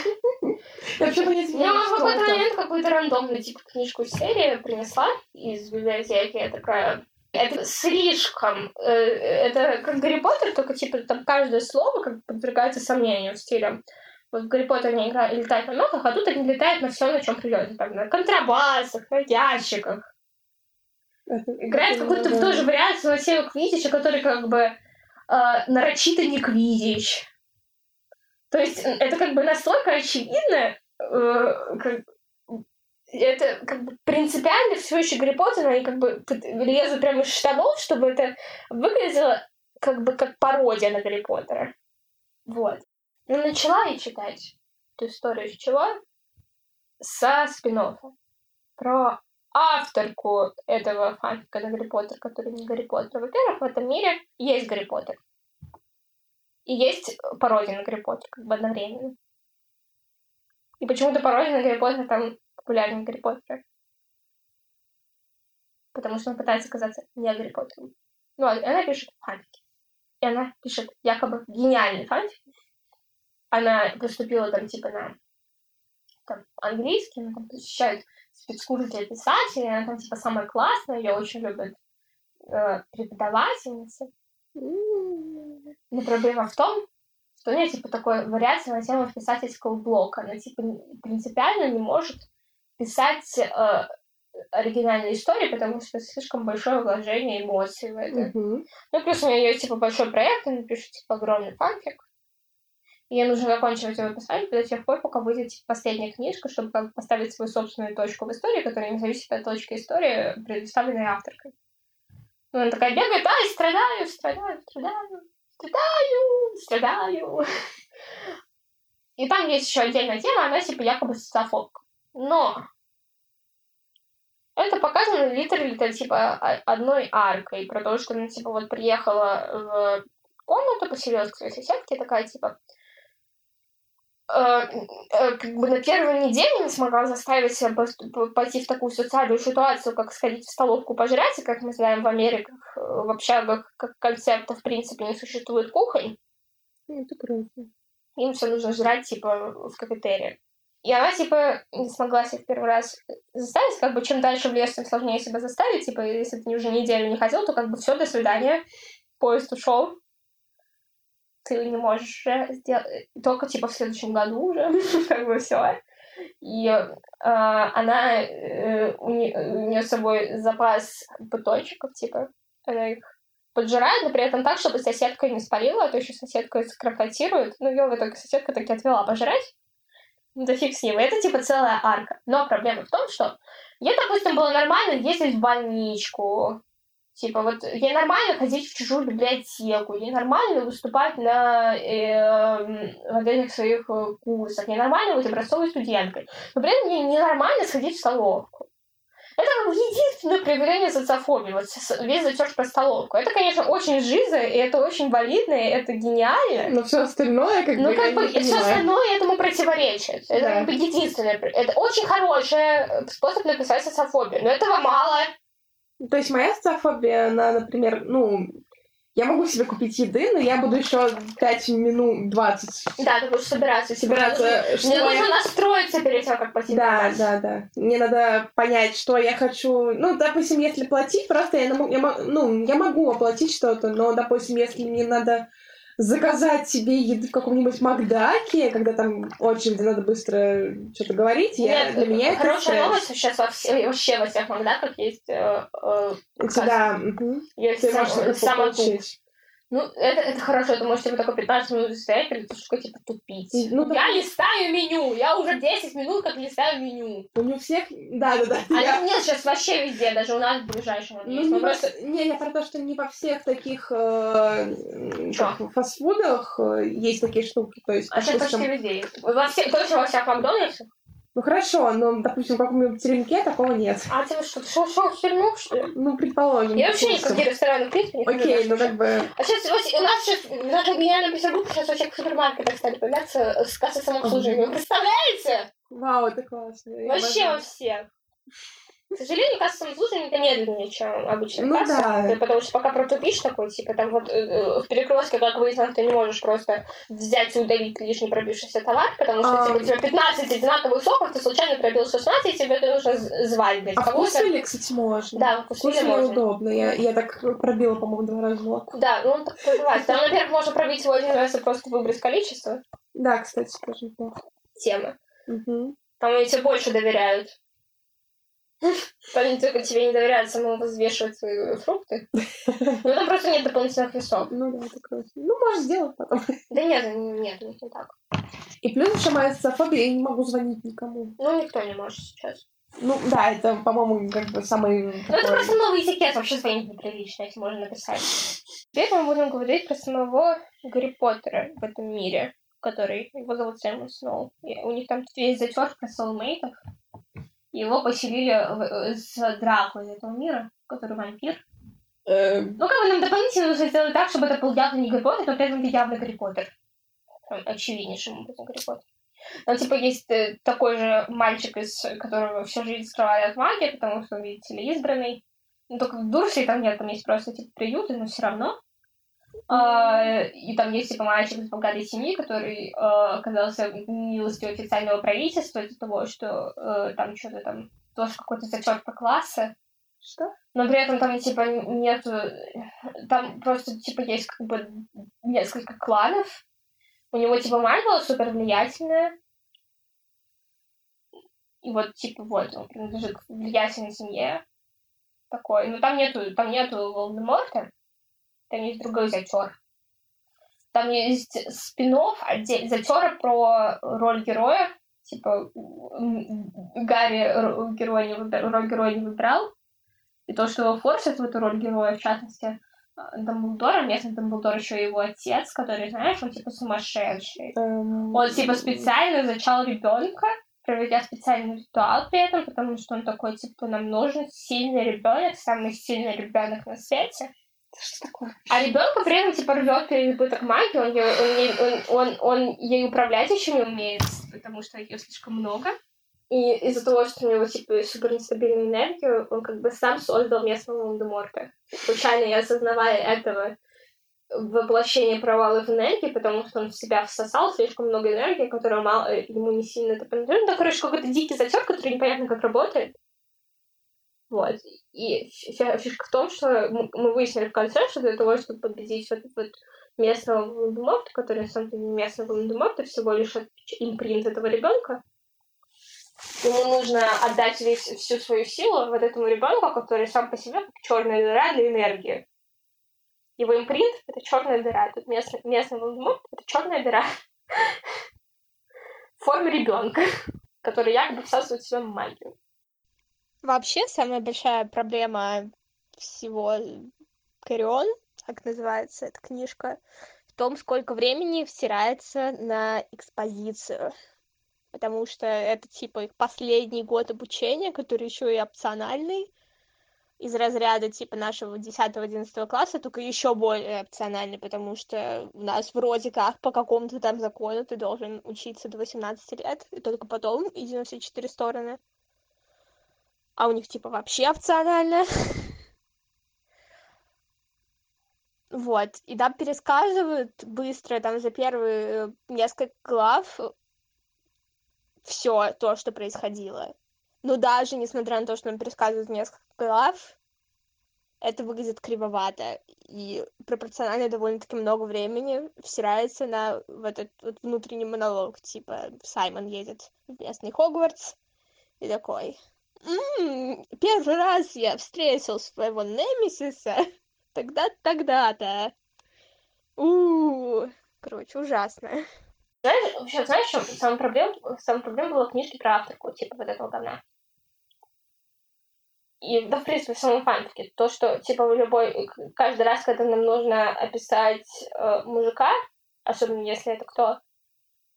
Я вообще понять не Я в какой-то момент какую-то рандомную типа книжку серии принесла из библиотеки. Я такая, это слишком. э, Это как Гарри Поттер, только типа там каждое слово как подвергается сомнению в стиле. Вот в Гарри Поттер они играют, летают на ногах, а тут они летают на всем, на чем придется. Там, на контрабасах, на ящиках. Играет какую-то надо- тоже вариацию Василия Квидича, который как бы э, нарочито не Квидич. То есть это как бы настолько очевидно, э, как- это как бы принципиально все еще Гарри Поттер, но они как бы лезут прямо из штанов, чтобы это выглядело как бы как пародия на Гарри Поттера. Вот. Ну, начала я читать эту историю с чего? Со спин Про авторку этого фанфика на Гарри Поттер, который не Гарри Поттер. Во-первых, в этом мире есть Гарри Поттер. И есть пародия на Гарри Поттер, как бы одновременно. И почему-то пародия на Гарри Поттер там популярнее Гарри Поттера. Потому что он пытается казаться не Гарри Поттером. Ну, а она пишет фанфики. И она пишет якобы гениальный фанфик. Она поступила там типа на там, английский, она там посещает спецкурс для писателей, она там типа самая классная, ее очень любят э, преподавательницы. Но проблема в том, что у нее типа такой вариация на тему писательского блока. Она типа принципиально не может писать э, оригинальные истории, потому что слишком большое вложение эмоций в это. Мгм. Ну, плюс у нее есть, типа, большой проект, она пишет, типа, огромный фанфик. И ей нужно закончить его писать до тех пор, пока выйдет типа, последняя книжка, чтобы как бы поставить свою собственную точку в истории, которая не зависит от точки истории, предоставленной авторкой. Ну, она такая бегает, ай, страдаю, страдаю, страдаю, страдаю, страдаю. И там есть еще отдельная тема, она типа якобы социофобка. Но это показано литерально типа одной аркой, про то, что она типа вот приехала в комнату, поселилась к своей соседке, такая типа э, э, как бы на первой неделе не смогла заставить себя пойти в такую социальную ситуацию, как сходить в столовку пожрать, и как мы знаем в Америках, э, в общагах, как концепта в принципе не существует кухонь, Ну, Это круто. им все нужно жрать, типа, в кафетерии. И она, типа, не смогла себя в первый раз заставить, как бы, чем дальше в лес, тем сложнее себя заставить, типа, если ты уже неделю не ходил, то, как бы, все, до свидания, поезд ушел, ты не можешь сделать, только, типа, в следующем году уже, как бы, все. И э, она, э, у нее с собой запас бутончиков, типа, она их поджирает, но при этом так, чтобы соседка не спалила, а то еще соседка скрохотирует. Ну, ее в итоге соседка таки отвела пожрать. Ну, да фиг с ним. Это, типа, целая арка. Но проблема в том, что ей, допустим, было нормально ездить в больничку. Типа, вот ей нормально ходить в чужую библиотеку, ей нормально выступать на э, вот этих своих э, курсах, ей нормально быть образцовой студенткой. Но при этом ей ненормально сходить в столовку. Это единственное проявление социофобии, вот весь затеж про столовку. Это, конечно, очень жиза, и это очень валидно, и это гениально. Но все остальное, как Ну, бы, как бы, все остальное этому противоречит. Это Да. как бы единственное. Это очень хороший э, способ написать социофобию. Но этого мало. То есть моя социофобия, она, например, ну, я могу себе купить еды, но я буду еще 5 минут 20 Да, ты будешь собираться. типа, собираться, Мне нужно, мне я... нужно настроиться перед тем, как пойти Да, да, да. Мне надо понять, что я хочу. Ну, допустим, если платить, просто я, я ну, я могу оплатить что-то, но, допустим, если мне надо заказать себе еды в каком-нибудь Макдаке, когда там очереди надо быстро что-то говорить, я, Нет, для меня это хорошая стресс. новость сейчас во все, вообще во всех Макдаках есть, э, э, У тебя, мгм. есть сам- получить. Ну, это, это хорошо, ты можешь себе такой 15 минут стоять перед тушкой, типа, тупить. Ну, да. я листаю меню, я уже 10 минут как листаю меню. У не у всех... Да, да, да. А Я- нет сейчас вообще везде, даже у нас в ближайшем Ну, есть. не, просто... не, я про то, что не во всех таких э, как, фастфудах э, есть такие штуки. То есть, А сейчас допустим, почти везде есть. Во всех, точно во всех Макдональдсах? Ну хорошо, но, допустим, в каком-нибудь теремке такого нет. А ты что, что, что, херню, что ли? Ну, предположим. Я вообще никакие рестораны в принципе не Окей, даже ну как бы... А сейчас вот у нас сейчас в нашей гениальной Петербурге сейчас во всех супермаркетах стали появляться с кассы самообслуживания. Вы представляете? Вау, это классно. Вообще во всех. К сожалению, касса самообслуживания это медленнее, чем обычная Ну касса. да. Ты- Потому что пока протупишь такой, типа, там вот э, э, в перекрестке, как выяснилось, ты не можешь просто взять и удалить лишний пробившийся товар, потому что А. типа, у тебя 15 одинаковых соков, ты случайно пробил 16, и тебе это нужно звать, блядь. А вкусвиле, кстати, можно. Да, Вкусвиле можно. удобно. Я, я так пробила, по-моему, два раза молоко. Да, ну он так бывает. Там, во-первых, можно пробить его один раз и просто выбрать количество. Да, кстати, тоже неплохо. Тема. Мгм. Там тебе больше доверяют. Там не только тебе не доверяют, самому взвешивать свои фрукты. Ну, там просто нет дополнительных весов. Ну да, это круто. Ну, можешь сделать потом. Да нет, нет, нет, не так. И плюс еще моя социофобия, я не могу звонить никому. Ну, никто не может сейчас. Ну да, это, по-моему, как бы самый Ну, это такой- просто новый этикет, вообще звонить неприлично, если можно написать. Теперь мы будем говорить про самого Гарри Поттера в этом мире, который, его зовут Сэмюэл Сноу. И у них там есть затер про соулмейтов. Его поселили в- с Драко из этого мира, который вампир. Эм, Ну, как бы нам дополнительно нужно сделать так, чтобы это был явно не Гарри Поттер, но при этом это явно Гарри Поттер. Очевиднейшим образом Гарри Поттер. Там, типа, есть э, такой же мальчик, из которого всю жизнь скрывали от магии, потому что, видите ли, избранный. Ну, только в Дурсе там нет, там есть просто, типа, приюты, но все равно. А, и там есть, типа, мальчик из богатой семьи, который э, оказался милостью официального правительства из-за того, что э, там что-то там, тоже какой-то зачет по класса. Что? Но при этом там, типа, нет... Там просто, типа, есть как бы несколько кланов. У него, типа, мать была супер влиятельная. И вот, типа, вот, он принадлежит к влиятельной семье. Такой. Но там нету, там нету Волдеморта. Там есть другой зачер. Там есть спин зачера про роль героя. Типа, Гарри героя не выбра- роль героя не выбрал. И то, что его форсит в эту роль героя, в частности, э, Дамблдора, местный Дамблдор еще его отец, который, знаешь, он типа сумасшедший. эм, Он типа специально зачал ребенка, проведя специальный ритуал при этом, потому что он такой, типа, нам нужен сильный ребенок, самый сильный ребенок на свете. Что такое? А ребенка при этом типа рвет переизбыток магии, он, ей- он, он, он, он ей управлять еще не умеет, потому что ее слишком много. И из-за того, что у него типа супер нестабильная энергия, он как бы сам создал местного Волдеморта. Случайно не осознавая этого воплощение провалов энергии, потому что он в себя всосал слишком много энергии, которая мало, э, ему не сильно это принадлежит. Ну, короче, какой-то дикий затер, который непонятно как работает. Вот. И фи- фишка в том, что мы выяснили в конце, что для того, чтобы победить вот, вот местного Волдеморта, который на самом деле местный Волдеморт, а всего лишь импринт этого ребенка, ему нужно отдать весь, всю свою силу вот этому ребенку, который сам по себе как черная дыра для энергии. Его импринт — это черная дыра. Тут местный, местный Волдеморт — это черная дыра в форме ребенка, который якобы всасывает в себя магию. Вообще, самая большая проблема всего Карион, как называется эта книжка, в том, сколько времени втирается на экспозицию. Потому что это типа их последний год обучения, который еще и опциональный, из разряда типа нашего 10-11 класса, только еще более опциональный, потому что у нас вроде как по какому-то там закону ты должен учиться до 18 лет, и только потом иди на все четыре стороны а у них типа вообще опционально. Вот, и там пересказывают быстро, там за первые несколько глав все то, что происходило. Но даже несмотря на то, что нам пересказывают несколько глав, это выглядит кривовато. И пропорционально довольно-таки много времени всирается на вот этот вот внутренний монолог. Типа Саймон едет в местный Хогвартс и такой... «М, первый раз я встретил своего Немесиса тогда тогда-то. у Короче, ужасно. Знаешь, вообще, знаешь, чем самая проблема, самая проблема была в книжке про авторку, типа вот этого говна. И, да, в принципе, в самом фанфике. То, что, типа, в любой... Каждый раз, когда нам нужно описать э, мужика, особенно если это кто?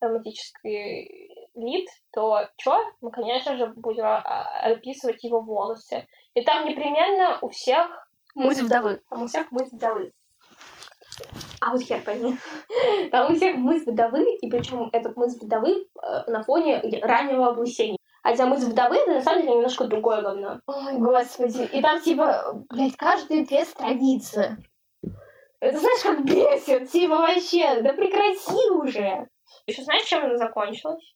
Драматический лид, то что? Мы, конечно же, будем а, описывать его волосы. И там непременно у всех Муз вдовы. там у всех мыс вдовы. А вот хер пойми. Там у всех мыс вдовы, и причем этот мыс вдовы э, на фоне раннего облысения. Хотя мыс вдовы это на самом деле немножко другое говно. Ой, господи. И там типа, блядь, каждые две страницы. Это знаешь, как бесит, типа вообще, да прекрати уже. Еще знаешь, чем она закончилась?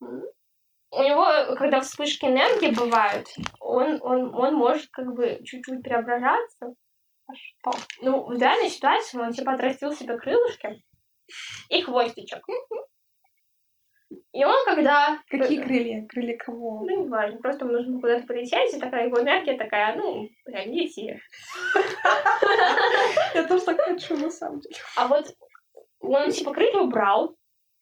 У него, когда вспышки энергии бывают, он, он, он может как бы чуть-чуть преображаться. А что? Ну, в реальной ситуации он типа отрастил себе крылышки и хвостичек. И он когда... Какие крылья? Крылья кого? Ну, не важно, просто ему нужно куда-то полететь, и такая его энергия такая, ну, прям лети. Я тоже так хочу, на самом деле. А вот он, типа, крылья убрал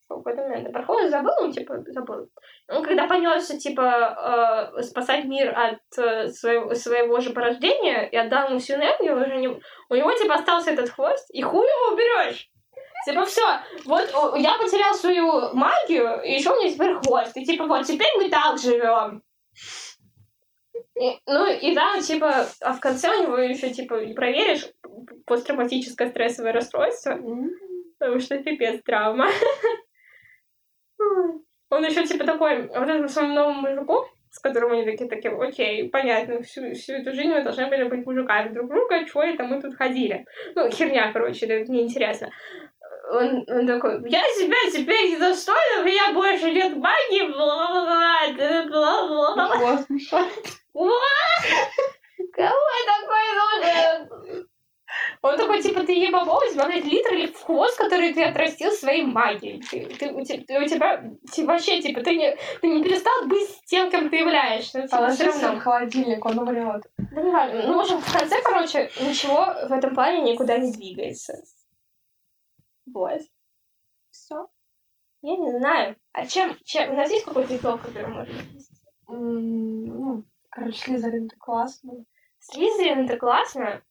в какой-то момент. Проходит, забыл, он, типа, забыл. Он когда понесся, типа, э, спасать мир от э, своего, своего же порождения и отдал ему всю энергию, уже не... у него, типа, остался этот хвост, и хуй его уберешь. Типа, все, вот о, я потерял свою магию, и еще у меня теперь хвост. И типа, вот теперь мы так живем. И- ну, и да, типа, а в конце у него еще, типа, проверишь посттравматическое стрессовое расстройство, потому что пипец травма. Он еще, типа, такой, вот этому своему новому мужику, с которым они такие, такие, окей, понятно, всю, всю эту жизнь мы должны были быть мужиками друг друга, чего это мы тут ходили? Ну, херня, короче, это неинтересно. Он, он такой, я себя теперь недостойна, у меня больше нет магии, бла-бла-бла, бла-бла-бла. Кому такой нужен? Он такой, типа, ты ебабол, смотреть литр или в хвост, который ты отрастил своей магией. Ты, ты- у, те- ты- у тебя, ты вообще, типа, ты не, ты не перестал быть тем, кем ты являешься. Ну, типа, Положи всё в равно. холодильник, он умрет. Да не важно. Ну, в общем, в конце, короче, ничего в этом плане никуда не двигается. Вот. Все. Я не знаю. А чем, чем? У нас есть какой-то итог, который можно? Ну, короче, Слизерин ты классный. Слизерин это классно.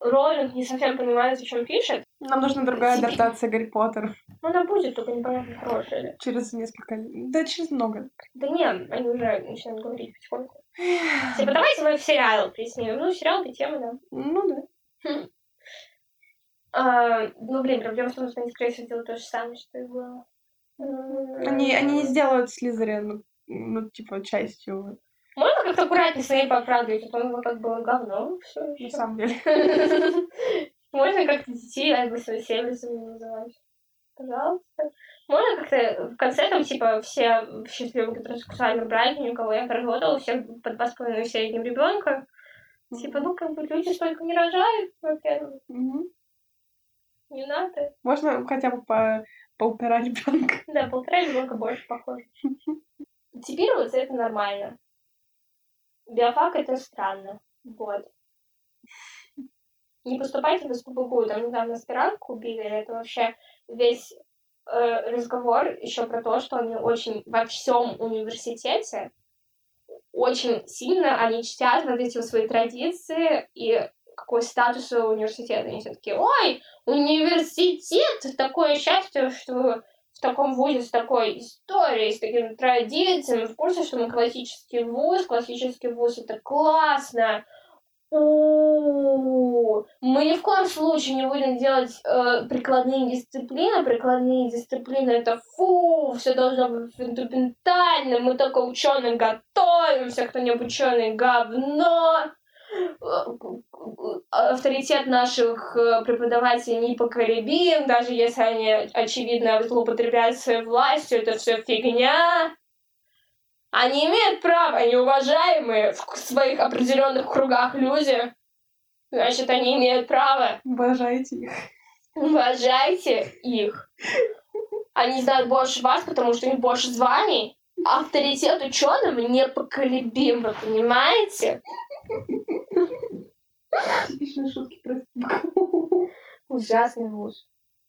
Роллинг не совсем понимает, о чем пишет. Нам нужна другая Тебе- адаптация Гарри Поттера. Ну, она будет, только непонятно, хорошая ли. Через несколько лет. Да, через много. Да нет, они уже начинают говорить потихоньку. Типа, давайте мы в сериал приснимем. Ну, сериал это тема, да. Ну да. А, ну, блин, проблема в том, что они, скорее всего, делают то же самое, что и было. Они, они не сделают Слизерин, ну, типа, частью, Можно как-то аккуратнее Снейпа оправдывать, а то он как бы говно все на самом деле. Можно как-то детей альбусовыми называть. Пожалуйста. Можно как-то в конце там, типа, все в счастливом гетеросексуальном браке, ни у кого я проработала, у всех по два с половиной в среднем ребенка. Типа, ну, как бы люди столько не рожают, во-первых, не надо. Можно хотя бы по поупирать ребенка. Да, полтора ребенка больше похоже. Типироваться это нормально. Биофак это странно. Вот. Не поступайте в СПБГУ. Там недавно аспирантку убили. Это вообще весь э, разговор еще про то, что они очень во всем университете очень сильно они чтят вот эти свои традиции и какой статус университета. Они все таки ой, университет, такое счастье, что в таком вузе с такой историей, с такими традициями, в курсе, что мы классический вуз, классический вуз это классно. У, Мы ни в коем случае не будем делать э, прикладные дисциплины. Прикладные дисциплины это фу, все должно быть фундаментально. Мы только ученые готовимся, кто не ученый говно. Э, Авторитет наших э, преподавателей непоколебим, даже если они очевидно злоупотребляют своей властью, это все фигня. Они имеют право, они уважаемые в своих определенных кругах люди. Значит, они имеют право. Уважайте их. Уважайте их. Они знают больше вас, потому что у них больше званий. Авторитет ученым непоколебим, вы понимаете? Типичные шутки про Ужасный вуз.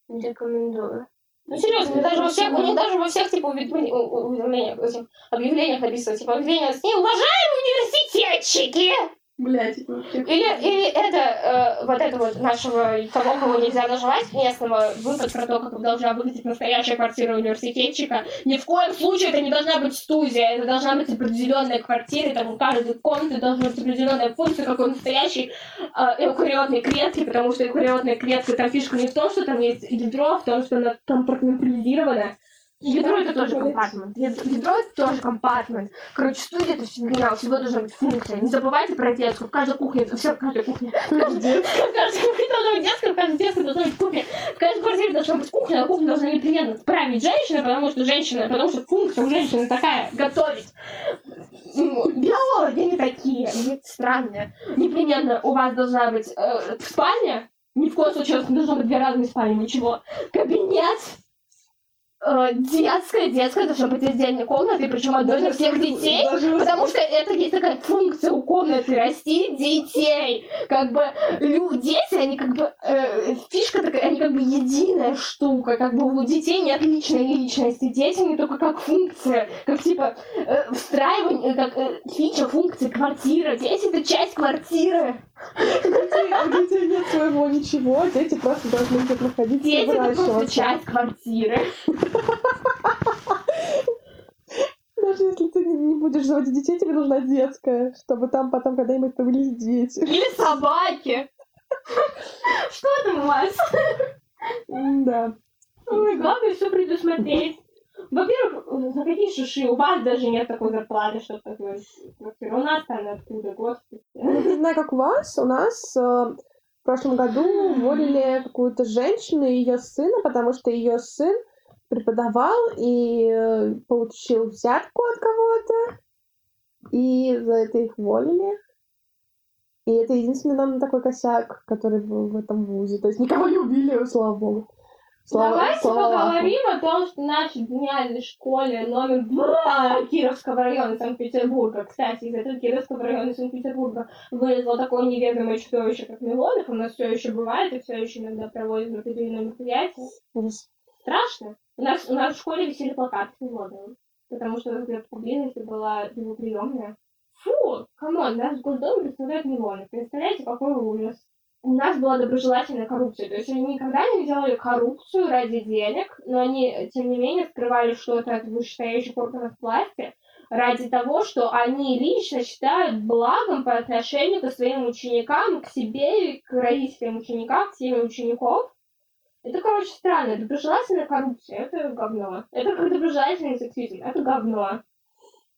Не рекомендую. Ну серьезно, мне даже во всех, них даже во всех типа уведомлениях, этих объявлениях написано, типа объявление с неуважаемые университетчики! Блять. Или, или это, э, вот это вот нашего, того, кого нельзя наживать, местного, выпад про то, как должна выглядеть настоящая квартира университетчика. Ни в коем случае это не должна быть студия, это должна быть определенная квартира, там у каждой комнаты должна быть определенная функция, как у настоящей э, эукариотной клетки, потому что эукариотная клетка, там фишка не в том, что там есть ядро, а в том, что она компартментализирована. Ядро это тоже компартмент. Ядро это тоже компартмент. Короче, студия это фигня, у всего должна быть функция. Не забывайте про детскую. В каждой кухне, все, в каждой кухне. В каждой детской в каждой кухне должна быть детская, в каждой детской должна быть кухня. В каждой квартире должна быть кухня, а кухня должна непременно справить женщина, потому что женщина, потому что функция у женщины такая, готовить. Ну, Биологи не такие, они странные. Непременно у вас должна быть э, спальня, ни в коем случае у вас не должно быть две разные спальни, ничего. Кабинет, э, детская, детская должна быть отдельной комнатой, причем одной для всех детей. Даже Потому что это есть такая функция у комнаты растить детей. Как бы лю- дети, они как бы э, фишка такая, они как бы единая штука. Как бы у детей нет личной личности. Дети не только как функция, как типа э, встраивание, как э, фича функции квартиры. Дети это часть квартиры. У детей нет своего ничего, дети просто должны где-то находиться Дети это просто часть квартиры. Даже если ты не будешь заводить детей, тебе нужна детская, чтобы там потом когда-нибудь появились дети. Или собаки. Что там у вас? Да. Ой, главное все предусмотреть. Во-первых, за какие шиши? У вас даже нет такой зарплаты, чтобы такое. У нас там откуда, господи. Ну, не знаю, как у вас. У нас э, в прошлом году уволили какую-то женщину и ее сына, потому что ее сын преподавал и э, получил взятку от кого-то. И за это их уволили. И это единственный нам такой косяк, который был в этом вузе. То есть никого не убили, слава богу. Слава, Давайте слава поговорим о том, что в нашей гениальной школе номер два Кировского района Санкт-Петербурга, кстати, из этого Кировского района Санкт-Петербурга вылезло такое неведомое чудовище, как Милонов, у нас все еще бывает, и все еще иногда проводят определенные мероприятия. Страшно. У нас, у нас в школе висели плакаты с потому что где-то поблизости была его приемная. Фу, come on, нас в Госдуме представляет Милонов. Представляете, какой ужас. У нас была доброжелательная коррупция. То есть они никогда не делали коррупцию ради денег, но они, тем не менее, скрывали что-то от вышестоящих органов власти ради того, что они лично считают благом по отношению к своим ученикам, к себе и к родителям учеников, к семье учеников. Это, короче, странно. Доброжелательная коррупция — это говно. Это как доброжелательный сексизм. Это говно.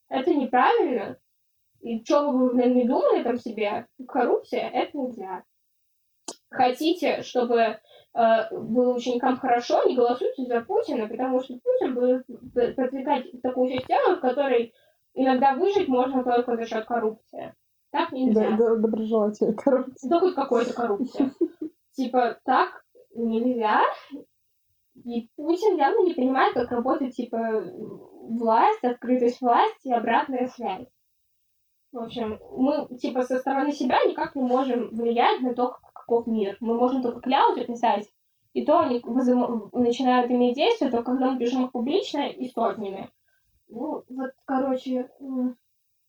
Это неправильно. И что бы вы не думали там себе, коррупция — это нельзя. Хотите, чтобы э, было ученикам хорошо, не голосуйте за Путина, потому что Путин будет продвигать такую систему, в которой иногда выжить можно только за счет коррупции. Так нельзя. Да, да, доброжелательная коррупция. Да хоть какой-то коррупция. Типа, так нельзя. И Путин явно не понимает, как работает, типа, власть, открытость власти и обратная связь. В общем, мы, типа, со стороны себя никак не можем влиять на то, каков мир. Мы можем только кляузы писать, и то они вызыв- начинают иметь действие, только когда мы пишем их публично и сотнями. Ну, вот, короче,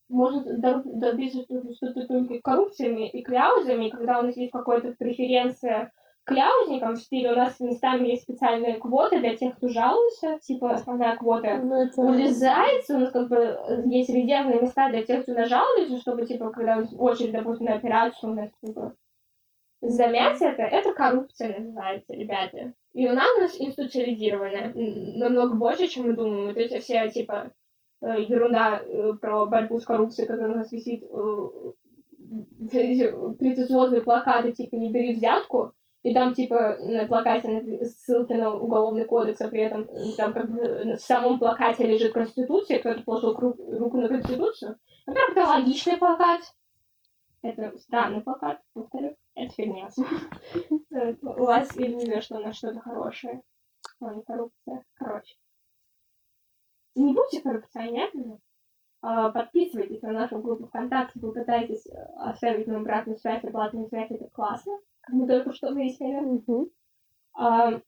может добиться что-то только коррупциями и кляузами, когда у нас есть какая-то преференция кляузникам в стиле. У нас местами есть специальные квоты для тех, кто жалуется, типа основная квота Ну, это... урезается, у нас как бы есть резервные места для тех, кто нажалуется, чтобы, типа, когда очередь, допустим, на операцию, у нас, типа, замять это, это коррупция называется, ребята. И у нас у нас институциализированная, м, намного больше, чем мы думаем. Вот эти все, типа, э, ерунда э, про борьбу с коррупцией, которая у нас висит, э, претенциозные плакаты, типа, не бери взятку, и там, типа, на плакате ссылки на уголовный кодекс, а при этом там как бы в самом плакате лежит Конституция, кто-то положил руку на Конституцию. Во-первых, это логичный плакат. Это странный плакат, во-вторых, это фигня. У вас иллюзия, что на что-то хорошее. Не коррупция. Короче. Не будьте коррупционерами. А, Подписывайтесь на нашу группу ВКонтакте, вы пытаетесь э, оставить нам обратную связь, обратную связь, это классно. Как мы только что выяснили. Мгм. А,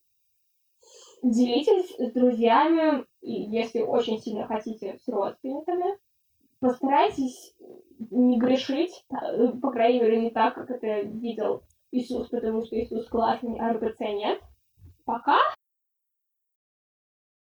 Делитесь с друзьями, если очень сильно хотите, с родственниками. Постарайтесь не грешить, э, по крайней мере, не так, как это видел Иисус, потому что Иисус классный, а РПЦ нет. Пока